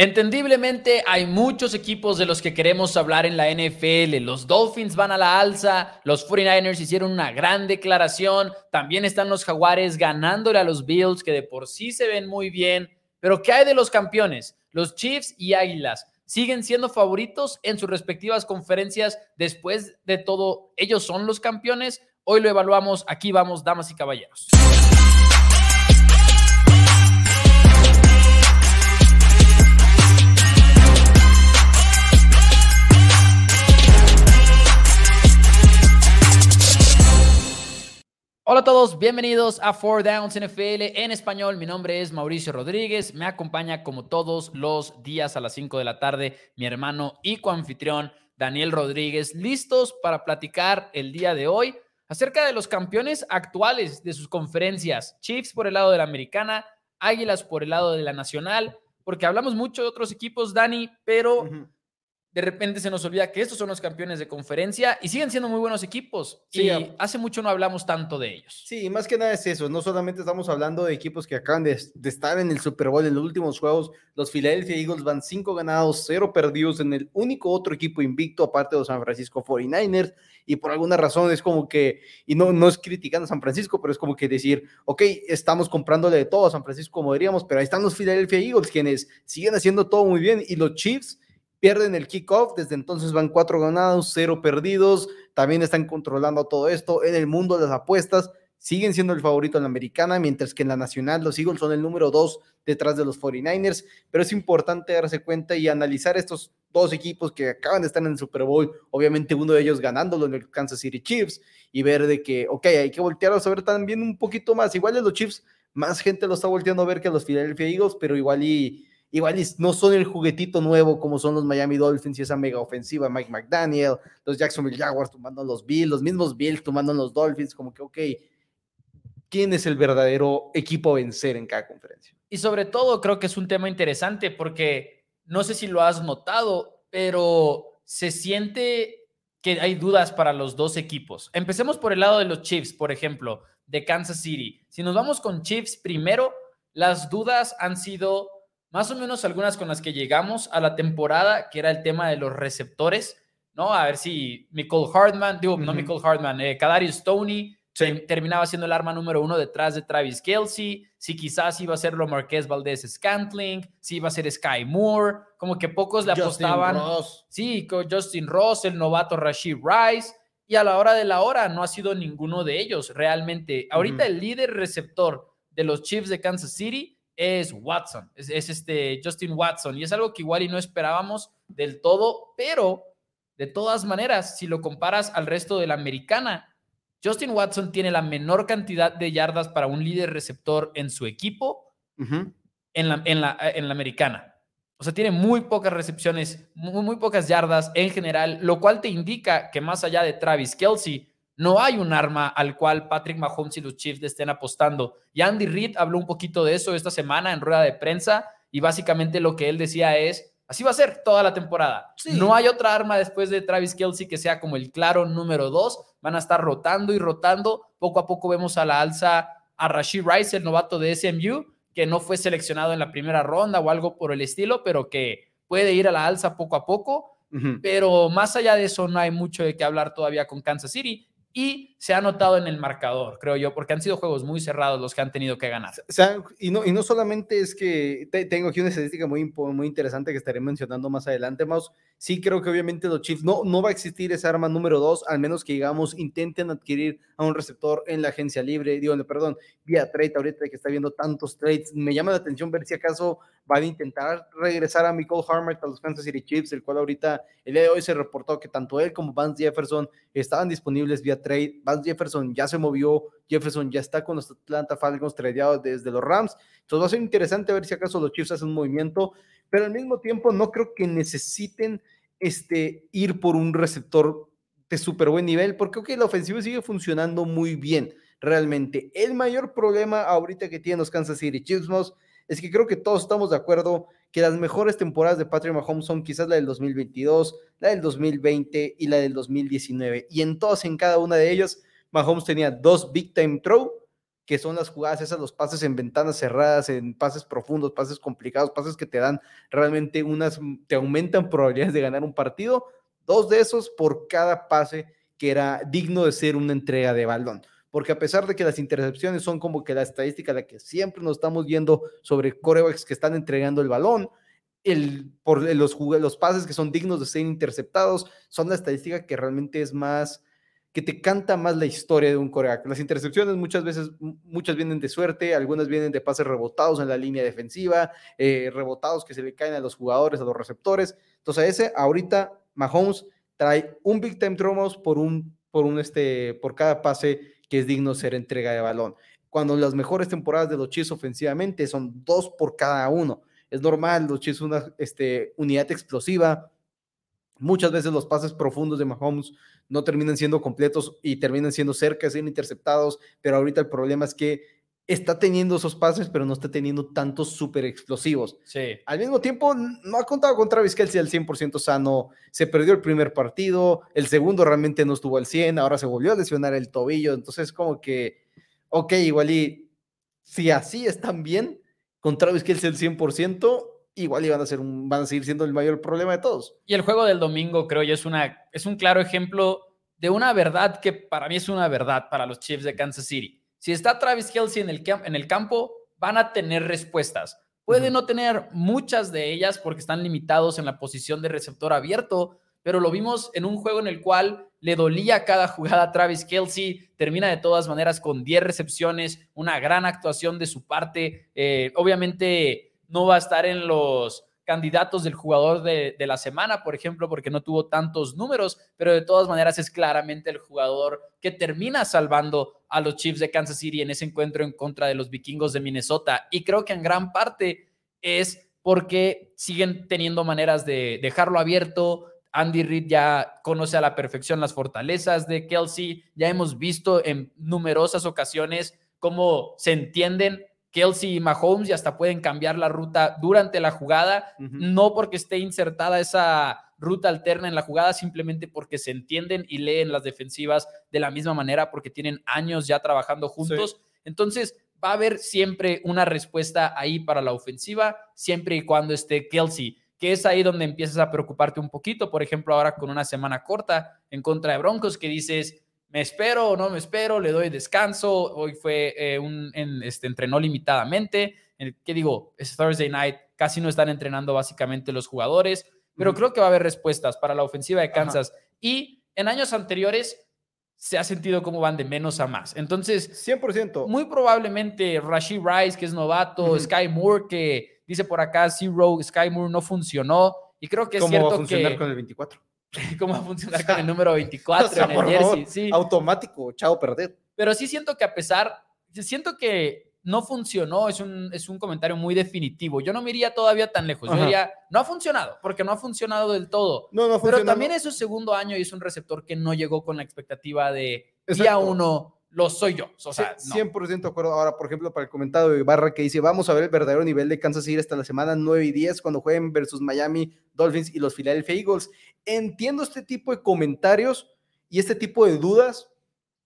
Entendiblemente hay muchos equipos de los que queremos hablar en la NFL. Los Dolphins van a la alza, los 49ers hicieron una gran declaración, también están los Jaguares ganándole a los Bills que de por sí se ven muy bien. Pero ¿qué hay de los campeones? Los Chiefs y Águilas siguen siendo favoritos en sus respectivas conferencias. Después de todo, ellos son los campeones. Hoy lo evaluamos. Aquí vamos, damas y caballeros. Hola a todos, bienvenidos a Four Downs NFL en español. Mi nombre es Mauricio Rodríguez. Me acompaña como todos los días a las 5 de la tarde mi hermano y coanfitrión Daniel Rodríguez, listos para platicar el día de hoy acerca de los campeones actuales de sus conferencias. Chiefs por el lado de la americana, Águilas por el lado de la nacional, porque hablamos mucho de otros equipos, Dani, pero de repente se nos olvida que estos son los campeones de conferencia y siguen siendo muy buenos equipos. y hace mucho no hablamos tanto de ellos. Sí, más que nada es eso. No solamente estamos hablando de equipos que acaban de, estar en el Super Bowl en los últimos juegos. Los Philadelphia Eagles van cinco ganados, cero perdidos en el único otro equipo invicto, aparte de los San Francisco 49ers. Y por alguna razón es como que, y no, no es criticando a San Francisco, pero es como que decir, ok, estamos comprándole de todo a San Francisco como diríamos, pero ahí están los Philadelphia Eagles, quienes siguen haciendo todo muy bien. Y los Chiefs pierden el kickoff, desde entonces van cuatro ganados, cero perdidos, también están controlando todo esto en el mundo de las apuestas, siguen siendo el favorito en la americana, mientras que en la nacional los Eagles son el número dos detrás de los 49ers, pero es importante darse cuenta y analizar estos dos equipos que acaban de estar en el Super Bowl, obviamente uno de ellos ganándolo en el Kansas City Chiefs, y ver de que, ok, hay que voltearlos a ver también un poquito más, igual de los Chiefs, más gente lo está volteando a ver que los Philadelphia Eagles, pero igual y igual no son el juguetito nuevo como son los Miami Dolphins y esa mega ofensiva, Mike McDaniel, los Jacksonville Jaguars tomando los Bills, los mismos Bills tomando los Dolphins, como que, ok, ¿quién es el verdadero equipo a vencer en cada conferencia? Y sobre todo creo que es un tema interesante porque no sé si lo has notado, pero se siente que hay dudas para los dos equipos. Empecemos por el lado de los Chiefs, por ejemplo, de Kansas City. Si nos vamos con Chiefs primero, las dudas han sido más o menos algunas con las que llegamos a la temporada, que era el tema de los receptores, ¿no? A ver si Michael Hartman, digo, no Michael Hartman, eh, Kadarius Stoney terminaba siendo el arma número uno detrás de Travis Kelsey, si quizás iba a ser lo Marqués Valdez Scantling, si iba a ser Sky Moore, como que pocos le apostaban. Sí, con Justin Ross, el novato Rashid Rice, y a la hora de la hora no ha sido ninguno de ellos realmente. Ahorita el líder receptor de los Chiefs de Kansas City es Watson, es, este Justin Watson, y es algo que igual y no esperábamos del todo, pero de todas maneras, si lo comparas al resto de la americana, Justin Watson tiene la menor cantidad de yardas para un líder receptor en su equipo en, la, en, la, en la americana. O sea, tiene muy pocas recepciones, muy, muy, pocas yardas en general, lo cual te indica que más allá de Travis Kelsey, no hay un arma al cual Patrick Mahomes y los Chiefs estén apostando. Y Andy Reid habló un poquito de eso esta semana en rueda de prensa y básicamente lo que él decía es, así va a ser toda la temporada. No hay otra arma después de Travis Kelsey que sea como el claro número dos. Van a estar rotando y rotando. Poco a poco vemos a la alza a Rashid Rice, el novato de SMU, que no fue seleccionado en la primera ronda o algo por el estilo, pero que puede ir a la alza poco a poco. Pero más allá de eso, no hay mucho de qué hablar todavía con Kansas City y se ha notado en el marcador, creo yo, porque han sido juegos muy cerrados los que han tenido que ganar. y, no, y no solamente es que tengo aquí una estadística muy, muy interesante que estaré mencionando más adelante, Maus. Sí creo que obviamente los Chiefs no, no va a existir esa arma número dos, al menos que digamos intenten adquirir a un receptor en la agencia libre, digo, perdón, vía trade, ahorita que está viendo tantos trades, me llama la atención ver si acaso van a intentar regresar a Michael Harmer a los Kansas City Chiefs, el cual ahorita el día de hoy se reportó que tanto él como Vance Jefferson estaban disponibles vía trade. Vance Jefferson ya se movió, Jefferson ya está con los Atlanta Falcons tradeados desde los Rams. Entonces va a ser interesante ver si acaso los Chiefs hacen un movimiento, pero al mismo tiempo no creo que necesiten este, ir por un receptor de súper buen nivel, porque ok, la ofensiva sigue funcionando muy bien, realmente. El mayor problema ahorita que tienen los Kansas City Chiefs es que creo que todos estamos de acuerdo que las mejores temporadas de Patrick Mahomes son quizás la del 2022, la del 2020 y la del 2019. Y en todas, en cada una de ellas, Mahomes tenía dos big time throw que son las jugadas esas, los pases en ventanas cerradas, en pases profundos, pases complicados, pases que te dan realmente unas, te aumentan probabilidades de ganar un partido. Dos de esos por cada pase que era digno de ser una entrega de balón. Porque a pesar de que las intercepciones son como que la estadística a la que siempre nos estamos viendo sobre corebacks que están entregando el balón, el, por los, los pases que son dignos de ser interceptados son la estadística que realmente es más que te canta más la historia de un coreback. Las intercepciones muchas veces, muchas vienen de suerte, algunas vienen de pases rebotados en la línea defensiva, eh, rebotados que se le caen a los jugadores, a los receptores. Entonces, ese ahorita Mahomes trae un big time throw por un, por un este, por cada pase que es digno ser entrega de balón. Cuando las mejores temporadas de los Chiefs ofensivamente son dos por cada uno. Es normal, los Chiefs una este, unidad explosiva. Muchas veces los pases profundos de Mahomes no terminan siendo completos y terminan siendo cerca ser interceptados, pero ahorita el problema es que está teniendo esos pases, pero no está teniendo tantos súper explosivos. Sí. Al mismo tiempo, no ha contado con Travis Kelsey al 100% sano. Se perdió el primer partido, el segundo realmente no estuvo al 100, ahora se volvió a lesionar el tobillo. Entonces, como que, ok, igual y si así están bien, con Travis Kelsey al 100%, igual y van a, ser un, van a seguir siendo el mayor problema de todos. Y el juego del domingo, creo yo, es, una, es un claro ejemplo de una verdad que para mí es una verdad para los Chiefs de Kansas City. Si está Travis Kelsey en el, en el campo, van a tener respuestas. Puede no tener muchas de ellas porque están limitados en la posición de receptor abierto, pero lo vimos en un juego en el cual le dolía cada jugada a Travis Kelsey, termina de todas maneras con 10 recepciones, una gran actuación de su parte. Eh, obviamente no va a estar en los candidatos del jugador de, la semana, por ejemplo, porque no tuvo tantos números, pero de todas maneras es claramente el jugador que termina salvando a los Chiefs de Kansas City en ese encuentro en contra de los vikingos de Minnesota. Y creo que en gran parte es porque siguen teniendo maneras de dejarlo abierto. Andy Reid ya conoce a la perfección las fortalezas de Kelsey. Ya hemos visto en numerosas ocasiones cómo se entienden Kelsey y Mahomes y hasta pueden cambiar la ruta durante la jugada, no porque esté insertada esa ruta alterna en la jugada, simplemente porque se entienden y leen las defensivas de la misma manera, porque tienen años ya trabajando juntos. Entonces, va a haber siempre una respuesta ahí para la ofensiva, siempre y cuando esté Kelsey, que es ahí donde empiezas a preocuparte un poquito, por ejemplo, ahora con una semana corta en contra de Broncos, que dices, me espero o no me espero, le doy descanso. Hoy fue eh, un, en, este, entrenó limitadamente. ¿Qué digo? Es Thursday night, casi no están entrenando básicamente los jugadores, pero creo que va a haber respuestas para la ofensiva de Kansas. Y en años anteriores se ha sentido como van de menos a más. Entonces, 100%. Muy probablemente Rashid Rice, que es novato, Sky Moore, que dice por acá, Zero, Sky Moore no funcionó. Y creo que es cierto va a funcionar con el 24? cómo va a funcionar con el número 24 en el jersey. sí. Automático, chao, perder. Pero sí siento que a pesar, siento que no funcionó, es un, es un comentario muy definitivo. Yo no me iría todavía tan lejos. Yo diría, no ha funcionado, porque no ha funcionado del todo. No, no Pero también es su segundo año y es un receptor que no llegó con la expectativa de día uno lo soy yo. O sea, 100% de acuerdo. Ahora, por ejemplo, para el comentario de Barra que dice, vamos a ver el verdadero nivel de Kansas City hasta la semana 9 y 10 cuando jueguen versus Miami Dolphins y los Philadelphia Eagles. Entiendo este tipo de comentarios y este tipo de dudas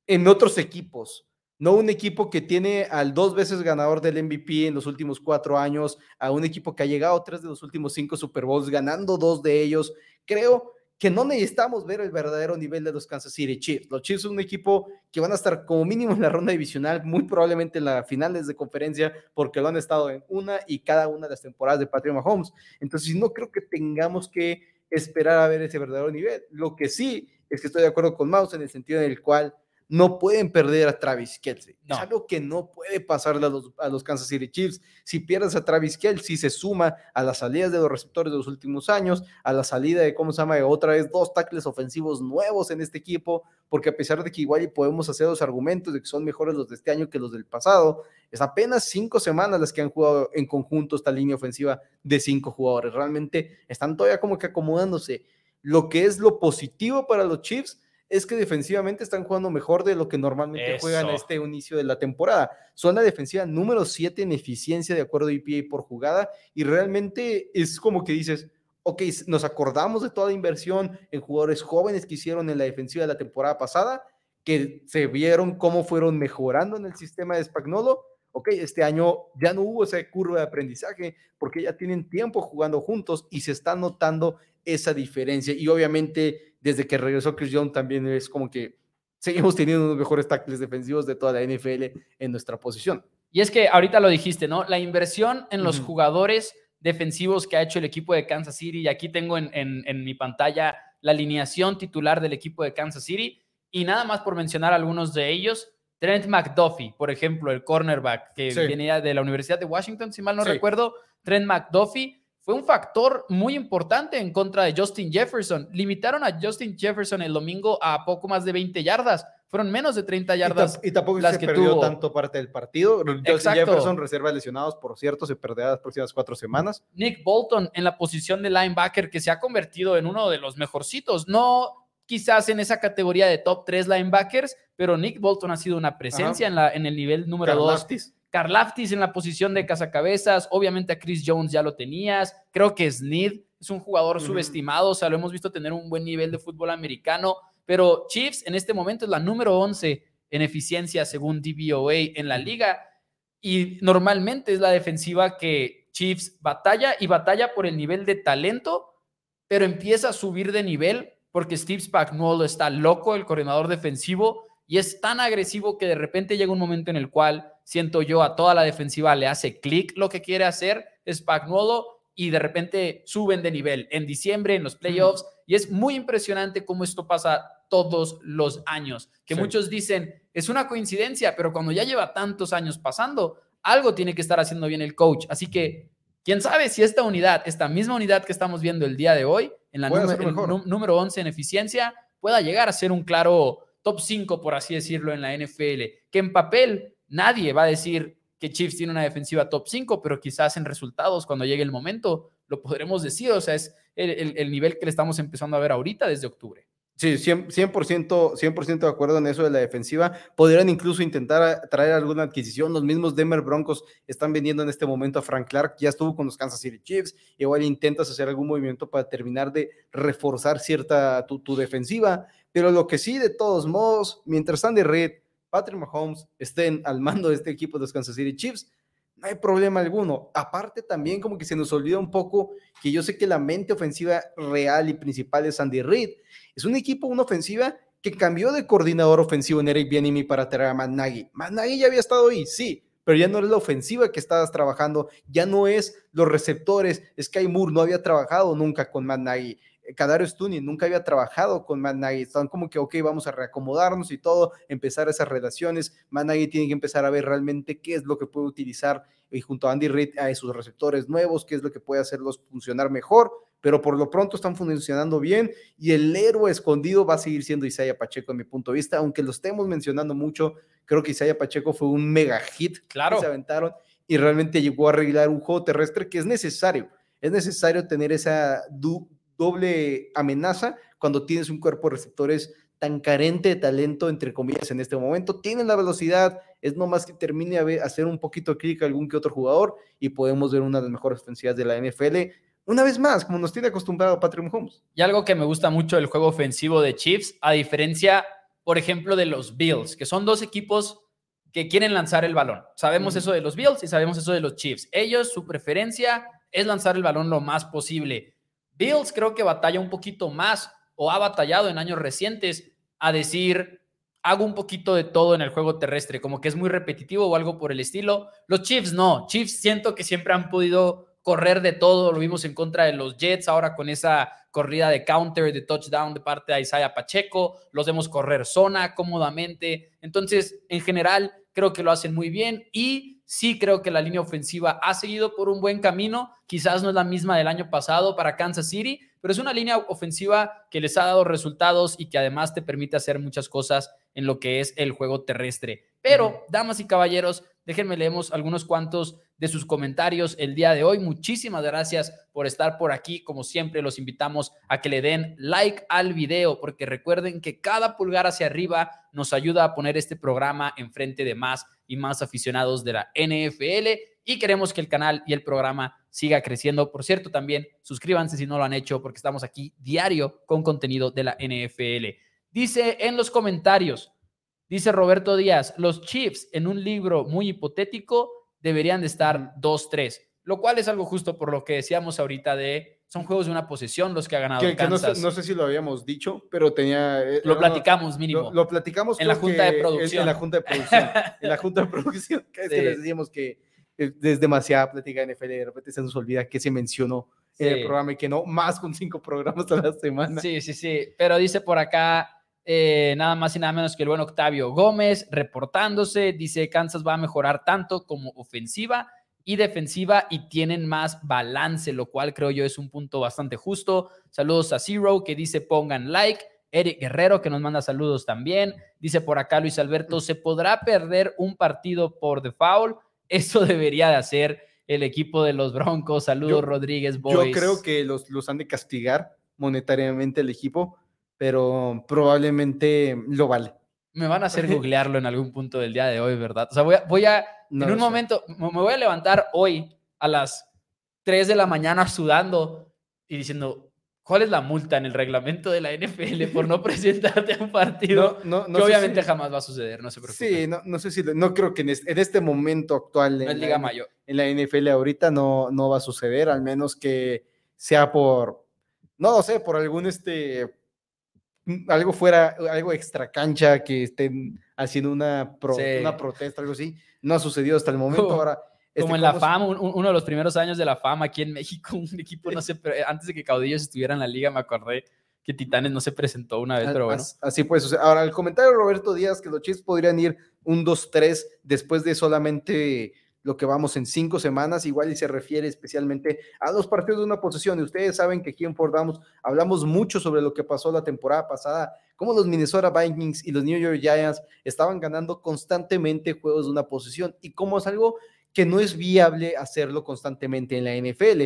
en otros equipos. No un equipo que tiene al dos veces ganador del MVP en los últimos cuatro años, a un equipo que ha llegado a tres de los últimos cinco Super Bowls, ganando dos de ellos. Creo que no necesitamos ver el verdadero nivel de los Kansas City Chiefs. Los Chiefs son un equipo que van a estar como mínimo en la ronda divisional, muy probablemente en las finales de conferencia, porque lo han estado en una y cada una de las temporadas de Patrick Mahomes. Entonces, no creo que tengamos que esperar a ver ese verdadero nivel. Lo que sí es que estoy de acuerdo con Mouse en el sentido en el cual no pueden perder a Travis Kelsey. Es algo que no puede pasarle a los, a los, Kansas City Chiefs. Si pierdes a Travis Kelsey, se suma a las salidas de los receptores de los últimos años, a la salida de, ¿cómo se llama? otra vez dos tackles ofensivos nuevos en este equipo, porque a pesar de que igual podemos hacer los argumentos de que son mejores los de este año que los del pasado, es apenas cinco semanas las que han jugado en conjunto esta línea ofensiva de cinco jugadores. Realmente están todavía como que acomodándose. Lo que es lo positivo para los Chiefs es que defensivamente están jugando mejor de lo que normalmente juegan a este inicio de la temporada. Son la defensiva número 7 en eficiencia de acuerdo a EPA por jugada y realmente es como que dices, ok, nos acordamos de toda la inversión en jugadores jóvenes que hicieron en la defensiva de la temporada pasada. que se vieron cómo fueron mejorando en el sistema de Spagnolo. Ok, este año ya no hubo esa curva de aprendizaje porque ya tienen tiempo jugando juntos y se está notando esa diferencia. Y obviamente, desde que regresó Chris Young, también es como que seguimos teniendo unos mejores tackles defensivos de toda la NFL en nuestra posición. Y es que ahorita lo dijiste, ¿no? La inversión en los jugadores defensivos que ha hecho el equipo de Kansas City, y aquí tengo en, en, mi pantalla la alineación titular del equipo de Kansas City, y nada más por mencionar algunos de ellos, Trent McDuffie, por ejemplo, el cornerback que venía de la Universidad de Washington, si mal no recuerdo, Trent McDuffie fue un factor muy importante en contra de Justin Jefferson. Limitaron a Justin Jefferson el domingo a poco más de 20 yardas. Fueron menos de 30 yardas. Y, tampoco las se que perdió tanto parte del partido. Justin Jefferson reserva lesionados, por cierto, se perderá las próximas cuatro semanas. Nick Bolton en la posición de linebacker que se ha convertido en uno de los mejorcitos. No quizás en esa categoría de top 3 linebackers, pero Nick Bolton ha sido una presencia en, la, en el nivel número 2 Carlaftis en la posición de cazacabezas, obviamente a Chris Jones ya lo tenías, creo que Sneed es un jugador subestimado, o sea, lo hemos visto tener un buen nivel de fútbol americano, pero Chiefs en este momento es la número 11 en eficiencia según DVOA en la liga y normalmente es la defensiva que Chiefs batalla y batalla por el nivel de talento, pero empieza a subir de nivel porque Steve Spagnuolo está loco, el coordinador defensivo, y es tan agresivo que de repente llega un momento en el cual siento yo, a toda la defensiva le hace clic lo que quiere hacer Spagnuolo y de repente suben de nivel en diciembre, en los playoffs. Y es muy impresionante cómo esto pasa todos los años. Que muchos dicen, es una coincidencia, pero cuando ya lleva tantos años pasando, algo tiene que estar haciendo bien el coach. Así que, quién sabe si esta unidad, esta misma unidad que estamos viendo el día de hoy, en la número 11 en eficiencia, pueda llegar a ser un claro top 5, por así decirlo, en la NFL. Que en papel Nadie va a decir que Chiefs tiene una defensiva top 5, pero quizás en resultados, cuando llegue el momento, lo podremos decir. O sea, es el, nivel que le estamos empezando a ver ahorita desde octubre. Sí, 100%, 100 de acuerdo en eso de la defensiva. Podrían incluso intentar traer alguna adquisición. Los mismos Denver Broncos están vendiendo en este momento a Frank Clark. Ya estuvo con los Kansas City Chiefs. Igual intentas hacer algún movimiento para terminar de reforzar cierta tu, tu defensiva. Pero lo que sí, de todos modos, mientras Andy Reid Patrick Mahomes estén al mando de este equipo de los Kansas City Chiefs, no hay problema alguno. Aparte también como que se nos olvida un poco que yo sé que la mente ofensiva real y principal es Andy Reid. Es un equipo, una ofensiva que cambió de coordinador ofensivo en Eric Bieniemy para traer a Matt Nagy. Matt Nagy ya había estado ahí, sí, pero ya no es la ofensiva que estabas trabajando, ya no es los receptores. Sky Moore no había trabajado nunca con Matt Nagy. Kadarius Stunny nunca había trabajado con Matt Nagy, estaban como que, ok, vamos a reacomodarnos y todo, empezar esas relaciones, Matt Nagy tiene que empezar a ver realmente qué es lo que puede utilizar y junto a Andy Reid a esos receptores nuevos, qué es lo que puede hacerlos funcionar mejor, pero por lo pronto están funcionando bien y el héroe escondido va a seguir siendo Isaiah Pacheco en mi punto de vista, aunque lo estemos mencionando mucho, creo que Isaiah Pacheco fue un mega hit claro. que se aventaron y realmente llegó a arreglar un juego terrestre que es necesario. Es necesario tener esa doble amenaza cuando tienes un cuerpo de receptores tan carente de talento, entre comillas, en este momento. Tienen la velocidad, es nomás que termine a hacer un poquito clic a algún que otro jugador y podemos ver una de las mejores ofensivas de la NFL. Una vez más, como nos tiene acostumbrado Patrick Mahomes. Y algo que me gusta mucho del juego ofensivo de Chiefs, a diferencia, por ejemplo, de los Bills, que son dos equipos que quieren lanzar el balón. Sabemos eso de los Bills y sabemos eso de los Chiefs. Ellos, su preferencia es lanzar el balón lo más posible. Bills creo que batalla un poquito más o ha batallado en años recientes a decir, hago un poquito de todo en el juego terrestre, como que es muy repetitivo o algo por el estilo. Los Chiefs no, Chiefs siento que siempre han podido correr de todo, lo vimos en contra de los Jets, ahora con esa corrida de counter, de touchdown de parte de Isaiah Pacheco, los vemos correr zona cómodamente, entonces en general creo que lo hacen muy bien y Sí creo que la línea ofensiva ha seguido por un buen camino. Quizás no es la misma del año pasado para Kansas City, pero es una línea ofensiva que les ha dado resultados y que además te permite hacer muchas cosas en lo que es el juego terrestre. Pero, damas y caballeros, déjenme leemos algunos cuantos de sus comentarios el día de hoy. Muchísimas gracias por estar por aquí. Como siempre, los invitamos a que le den like al video, porque recuerden que cada pulgar hacia arriba nos ayuda a poner este programa enfrente de más y más aficionados de la NFL y queremos que el canal y el programa siga creciendo. Por cierto, también suscríbanse si no lo han hecho porque estamos aquí diario con contenido de la NFL. Dice en los comentarios, Dice Roberto Díaz, los Chiefs en un libro muy hipotético deberían de estar 2-3, lo cual es algo justo por lo que decíamos ahorita de son juegos de una posesión los que ha ganado Kansas. no, sé, si lo habíamos dicho, pero tenía... Eh, lo platicamos mínimo. Lo, platicamos en la junta de producción. En, la junta de producción. en la junta de producción. Que, les decíamos que es demasiada plática de NFL y de repente se nos olvida que se mencionó en el programa y que no, más con cinco programas a la semana. Sí, sí, sí. Pero dice por acá eh, nada más y nada menos que el buen Octavio Gómez reportándose. Dice Kansas va a mejorar tanto como ofensiva y defensiva y tienen más balance, lo cual creo yo es un punto bastante justo. Saludos a Zero que dice pongan like. Eric Guerrero que nos manda saludos también. Dice por acá Luis Alberto, ¿se podrá perder un partido por default? Eso debería de hacer el equipo de los Broncos. Saludos Rodríguez Boys. Yo creo que los, los han de castigar monetariamente el equipo, pero probablemente lo vale. Me van a hacer googlearlo en algún punto del día de hoy, ¿verdad? O sea, voy a, voy a en un momento, me voy a levantar hoy a las 3 de la mañana sudando y diciendo, ¿cuál es la multa en el reglamento de la NFL por no presentarte a un partido? No, no, que obviamente jamás va a suceder, no se preocupe. Sí, no, no sé si, no creo que en este, momento actual en, Liga Mayor. en la NFL ahorita no, no va a suceder, al menos que sea por, no lo sé, por algún este algo fuera, algo extra cancha, que estén haciendo una, una protesta, algo así. No ha sucedido hasta el momento. Ahora, este, como en la fama, uno de los primeros años de la fama aquí en México, un equipo, no sé, antes de que Caudillos estuviera en la liga, me acordé que Titanes no se presentó una vez, pero bueno. Así pues, ahora el comentario de Roberto Díaz que los Chiefs podrían ir un 2-3 después de solamente lo que vamos en cinco semanas, igual y se refiere especialmente a los partidos de una posesión. Y ustedes saben que aquí en Ford hablamos mucho sobre lo que pasó la temporada pasada, cómo los Minnesota Vikings y los New York Giants estaban ganando constantemente juegos de una posesión y cómo es algo que no es viable hacerlo constantemente en la NFL.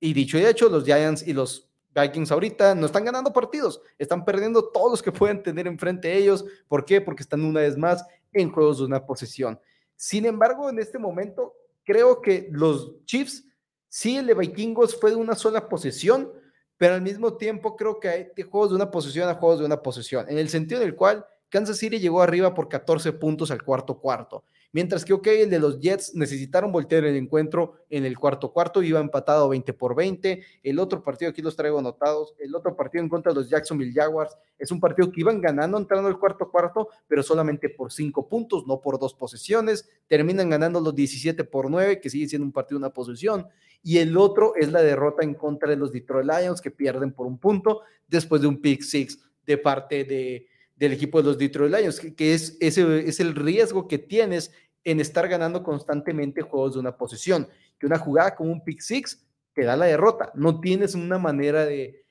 Y dicho y hecho, los Giants y los Vikings ahorita no están ganando partidos, están perdiendo todos los que pueden tener enfrente de ellos. ¿Por qué? Porque están una vez más en juegos de una posesión. Sin embargo, en este momento, creo que los Chiefs, sí, el de Vikingos fue de una sola posesión, pero al mismo tiempo creo que hay juegos de una posesión a juegos de una posesión, en el sentido del cual Kansas City llegó arriba por 14 puntos al cuarto cuarto. Mientras que, ok, el de los Jets necesitaron voltear el encuentro en el cuarto cuarto, iba empatado 20 por 20. El otro partido, aquí los traigo anotados, el otro partido en contra de los Jacksonville Jaguars, es un partido que iban ganando entrando al cuarto cuarto, pero solamente por 5 puntos, no por dos posesiones. Terminan ganando los 17 por 9, que sigue siendo un partido una posesión. Y el otro es la derrota en contra de los Detroit Lions, que pierden por un punto después de un pick six de parte de, del equipo de los Detroit Lions, que, es, ese es el riesgo que tienes en estar ganando constantemente juegos de una posición. Que una jugada como un pick six te da la derrota. No tienes una manera de,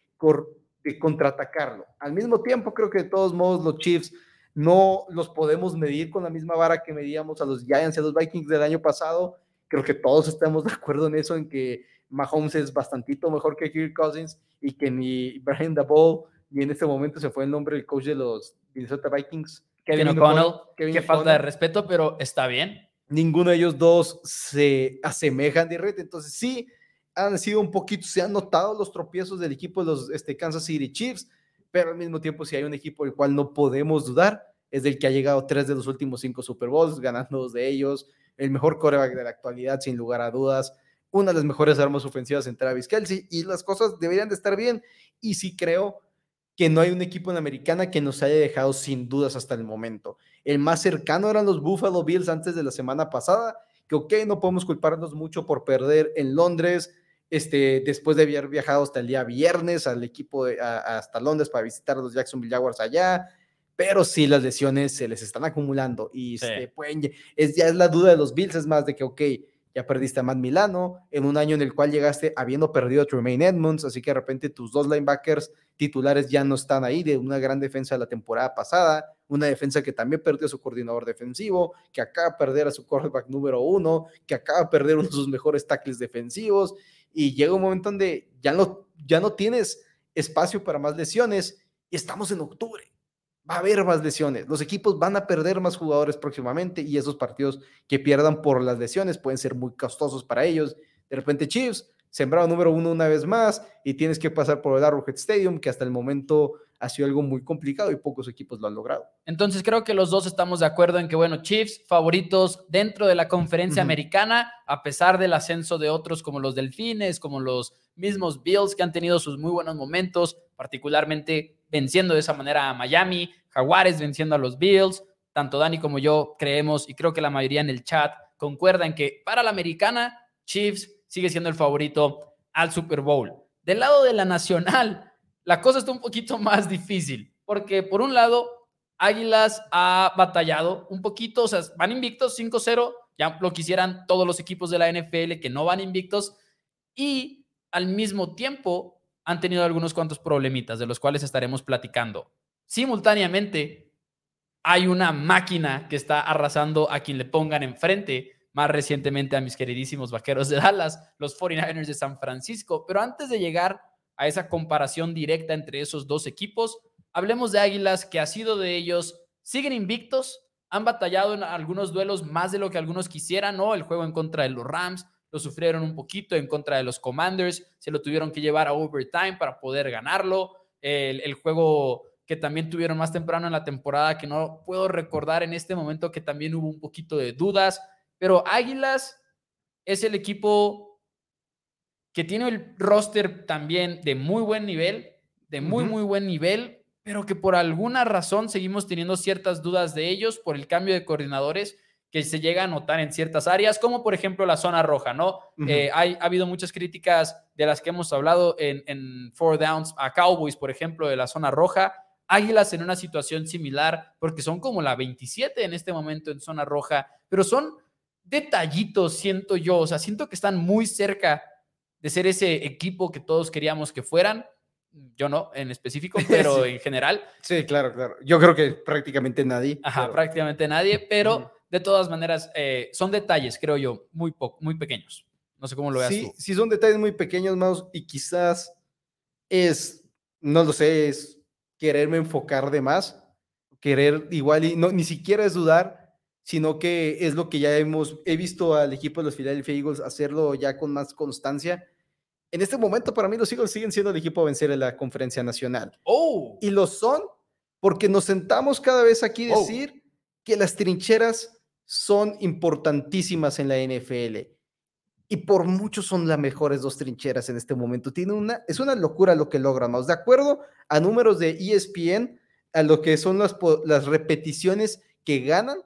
de contraatacarlo. Al mismo tiempo, creo que de todos modos los Chiefs no los podemos medir con la misma vara que medíamos a los Giants y a los Vikings del año pasado. Creo que todos estamos de acuerdo en eso, en que Mahomes es bastantito mejor que Kirk Cousins y que ni Brian Dabble, ni en este momento se fue el nombre del coach de los Minnesota Vikings, Kevin, O'Connell, qué falta de respeto, pero está bien. Ninguno de ellos dos se asemejan de red, entonces sí han sido un poquito, se han notado los tropiezos del equipo de los este, Kansas City Chiefs, pero al mismo tiempo si hay un equipo del cual no podemos dudar, es del que ha llegado tres de los últimos cinco Super Bowls, ganando dos de ellos, el mejor coreback de la actualidad, sin lugar a dudas, una de las mejores armas ofensivas en Travis Kelsey, y las cosas deberían de estar bien, y sí creo que no hay un equipo en americana que nos haya dejado sin dudas hasta el momento. El más cercano eran los Buffalo Bills antes de la semana pasada, que ok, no podemos culparnos mucho por perder en Londres, este, después de haber viajado hasta el día viernes al equipo hasta Londres para visitar a los Jacksonville Jaguars allá, pero sí las lesiones se les están acumulando y este, pueden, es, ya es la duda de los Bills, es más de que, ok, ya perdiste a Matt Milano, en un año en el cual llegaste habiendo perdido a Tremaine Edmonds, así que de repente tus dos linebackers titulares ya no están ahí, de una gran defensa de la temporada pasada, una defensa que también perdió a su coordinador defensivo, que acaba de perder a su quarterback número uno, que acaba de perder uno de sus mejores tackles defensivos, y llega un momento donde ya no, ya no tienes espacio para más lesiones, y estamos en octubre va a haber más lesiones. Los equipos van a perder más jugadores próximamente y esos partidos que pierdan por las lesiones pueden ser muy costosos para ellos. De repente Chiefs sembrado número uno una vez más y tienes que pasar por el Arrowhead Stadium, que hasta el momento ha sido algo muy complicado y pocos equipos lo han logrado. Entonces creo que los dos estamos de acuerdo en que, bueno, Chiefs favoritos dentro de la conferencia americana, a pesar del ascenso de otros como los Delfines, como los mismos Bills que han tenido sus muy buenos momentos, particularmente venciendo de esa manera a Miami, Jaguares venciendo a los Bills. Tanto Dani como yo creemos y creo que la mayoría en el chat concuerda en que para la americana, Chiefs sigue siendo el favorito al Super Bowl. Del lado de la nacional, la cosa está un poquito más difícil, porque por un lado, Águilas ha batallado un poquito, o sea, van invictos 5-0, ya lo quisieran todos los equipos de la NFL que no van invictos, y al mismo tiempo han tenido algunos cuantos problemitas, de los cuales estaremos platicando. Simultáneamente, hay una máquina que está arrasando a quien le pongan enfrente, más recientemente a mis queridísimos vaqueros de Dallas, los 49ers de San Francisco. Pero antes de llegar a esa comparación directa entre esos dos equipos, hablemos de Águilas, que ha sido de ellos, siguen invictos, han batallado en algunos duelos más de lo que algunos quisieran, ¿no? El juego en contra de los Rams lo sufrieron un poquito en contra de los Commanders, se lo tuvieron que llevar a overtime para poder ganarlo. El, el juego que también tuvieron más temprano en la temporada, que no puedo recordar en este momento, que también hubo un poquito de dudas, pero Águilas es el equipo que tiene el roster también de muy buen nivel, de muy, muy buen nivel, pero que por alguna razón seguimos teniendo ciertas dudas de ellos por el cambio de coordinadores que se llega a notar en ciertas áreas, como por ejemplo la zona roja, ¿no? Eh, hay, ha habido muchas críticas de las que hemos hablado en, en Four Downs a Cowboys, por ejemplo, de la zona roja. Águilas en una situación similar, porque son como la 27 en este momento en zona roja, pero son detallitos, siento yo, o sea, siento que están muy cerca de ser ese equipo que todos queríamos que fueran. Yo no, en específico, pero en general. Sí, claro, claro. Yo creo que prácticamente nadie. Ajá, prácticamente nadie, pero de todas maneras eh, son detalles, creo yo, muy, muy pequeños. No sé cómo lo veas sí, tú. Sí, son detalles muy pequeños, Maus, y quizás es, no lo sé, es quererme enfocar de más, querer igual y no, ni siquiera es dudar, sino que es lo que ya hemos, he visto al equipo de los Philadelphia Eagles hacerlo ya con más constancia en este momento para mí los Eagles siguen siendo el equipo a vencer en la conferencia nacional. Oh. Y lo son porque nos sentamos cada vez aquí a oh. decir que las trincheras son importantísimas en la NFL. Y por mucho son las mejores dos trincheras en este momento. Tiene una, es una locura lo que logran. De acuerdo a números de ESPN, a lo que son las, las repeticiones que ganan,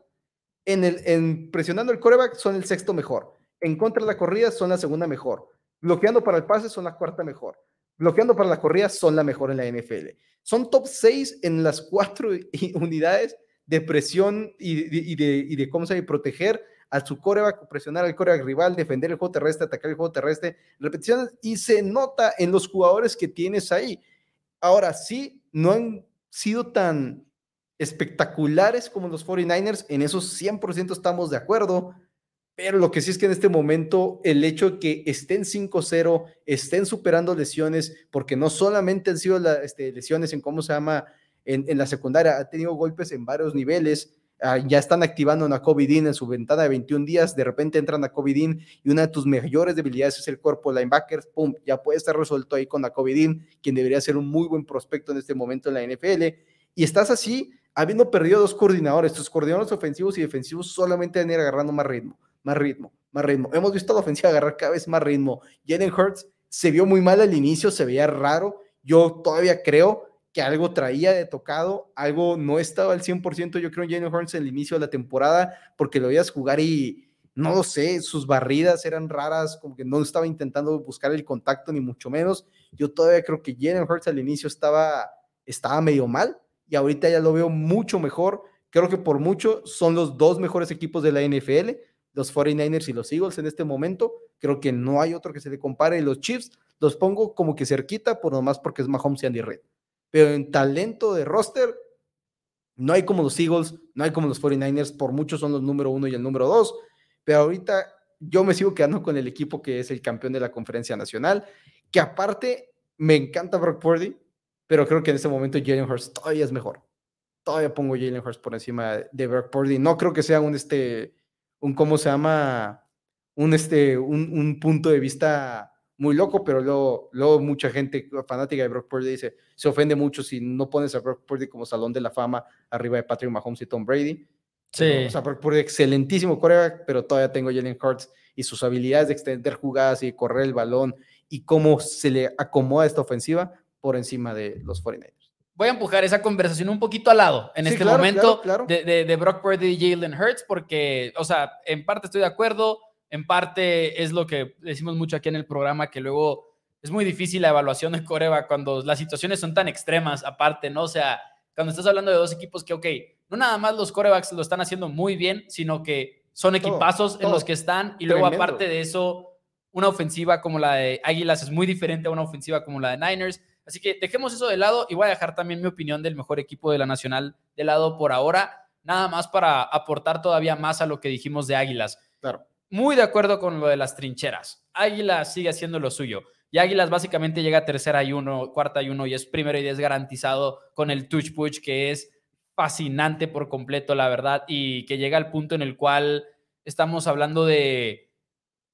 en, el, en presionando el coreback son el sexto mejor. En contra de la corrida son la segunda mejor Bloqueando para el pase son la cuarta mejor. Bloqueando para la corrida son la mejor en la NFL. Son top 6 en las cuatro unidades de presión y de, cómo se llama, proteger a su coreback, presionar al coreback rival, defender el juego terrestre, atacar el juego terrestre, repeticiones, y se nota en los jugadores que tienes ahí. Ahora sí, no han sido tan espectaculares como los 49ers, en esos 100% estamos de acuerdo, pero lo que sí es que en este momento el hecho de que estén 5-0, estén superando lesiones, porque no solamente han sido este, lesiones en cómo se llama en, la secundaria, ha tenido golpes en varios niveles, ah, ya están activando a COVID en su ventana de 21 días, de repente entran a COVID y una de tus mayores debilidades es el cuerpo linebackers, pum, ya puede estar resuelto ahí con la COVID quien debería ser un muy buen prospecto en este momento en la NFL, y estás así, habiendo perdido dos coordinadores, tus coordinadores ofensivos y defensivos solamente van a ir agarrando más ritmo más ritmo, más ritmo. Hemos visto a la ofensiva agarrar cada vez más ritmo. Jalen Hurts se vio muy mal al inicio, se veía raro. Yo todavía creo algo traía de tocado, algo no estaba al 100%, yo creo en Jalen Hurts en el inicio de la temporada, porque lo veías jugar y no lo sé, sus barridas eran raras, como que no estaba intentando buscar el contacto ni mucho menos. Yo todavía creo que Jalen Hurts al inicio estaba, estaba medio mal y ahorita ya lo veo mucho mejor. Creo que por mucho son los dos mejores equipos de la NFL los 49ers y los Eagles en este momento. Creo que no hay otro que se le compare. Los Chiefs los pongo como que cerquita, por nomás porque es Mahomes y Andy Reid. Pero en talento de roster, no hay como los Eagles, no hay como los 49ers, por muchos son los número uno y el número dos. Pero ahorita yo me sigo quedando con el equipo que es el campeón de la conferencia nacional, que aparte me encanta Brock Purdy, pero creo que en este momento Jalen Hurts todavía es mejor. Todavía pongo Jalen Hurts por encima de Brock Purdy. No creo que sea un este un, ¿cómo se llama? Un, este, un, punto de vista muy loco, pero luego, luego mucha gente fanática de Brock Purdy dice, se ofende mucho si no pones a Brock Purdy como salón de la fama arriba de Patrick Mahomes y Tom Brady. Sí. O sea, Brock Purdy, excelentísimo quarterback, pero todavía tengo Jalen Hurts y sus habilidades de extender jugadas y correr el balón y cómo se le acomoda esta ofensiva por encima de los 49ers. Voy a empujar esa conversación un poquito al lado en Sí, este claro, momento claro, claro. De, de- de Brock Purdy y Jalen Hurts, porque, o sea, en parte estoy de acuerdo, en parte es lo que decimos mucho aquí en el programa, que luego es muy difícil la evaluación de Coreba cuando las situaciones son tan extremas, aparte, ¿no? O sea, cuando estás hablando de dos equipos que, ok, no nada más los corebacks lo están haciendo muy bien, sino que son equipazos en todo. los que están, y luego Tremendo. aparte de eso, una ofensiva como la de Águilas es muy diferente a una ofensiva como la de Niners. Así que dejemos eso de lado y voy a dejar también mi opinión del mejor equipo de la Nacional de lado por ahora, nada más para aportar todavía más a lo que dijimos de Águilas. Claro. Muy de acuerdo con lo de las trincheras. Águilas sigue haciendo lo suyo. Y Águilas básicamente llega a tercera y uno, cuarta y uno y es primero y diez garantizado con el touch push que es fascinante por completo, la verdad, y que llega al punto en el cual estamos hablando de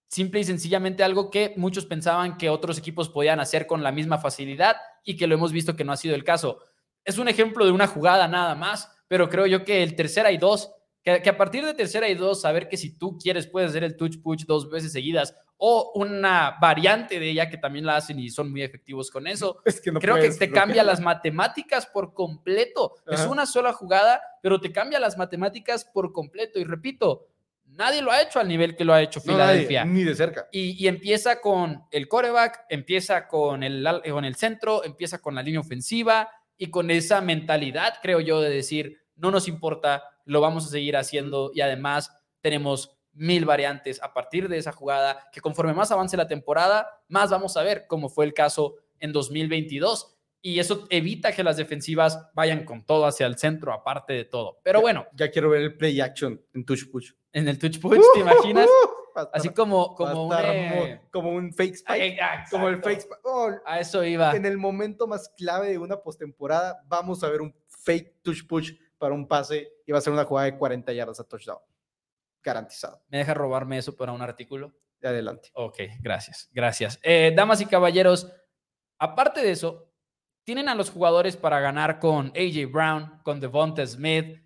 simple y sencillamente algo que muchos pensaban que otros equipos podían hacer con la misma facilidad y que lo hemos visto que no ha sido el caso. Es un ejemplo de una jugada nada más, pero creo yo que el tercera y dos, que, que a partir de tercera y dos, saber que si tú quieres puedes hacer el touch push dos veces seguidas o una variante de ella que también la hacen y son muy efectivos con eso. Es que no Creo que te cambia las matemáticas por completo. Es una sola jugada, pero te cambia las matemáticas por completo. Y repito, nadie lo ha hecho al nivel que lo ha hecho No, nadie, Filadelfia. ni de cerca. Y, y empieza con el coreback, empieza con el, con el centro, empieza con la línea ofensiva y con esa mentalidad, creo yo, de decir, no nos importa, lo vamos a seguir haciendo y además tenemos mil variantes a partir de esa jugada, que conforme más avance la temporada, más vamos a ver, como fue el caso en 2022. Y eso evita que las defensivas vayan con todo hacia el centro, aparte de todo. Pero bueno, Ya quiero ver el play action en Touch Push. en el touch push, ¿te imaginas? Así como, como un... eh, mo- como un fake spike. ah, como el fake spike. Oh, A eso iba. en el momento más clave de una postemporada, vamos a ver un fake touch push para un pase y va a ser una jugada de 40 yardas a touchdown. Garantizado. ¿Me deja robarme eso para un artículo? De adelante. Ok, gracias, gracias. Eh, damas y caballeros, aparte de eso, tienen a los jugadores para ganar con AJ Brown, con Devonta Smith.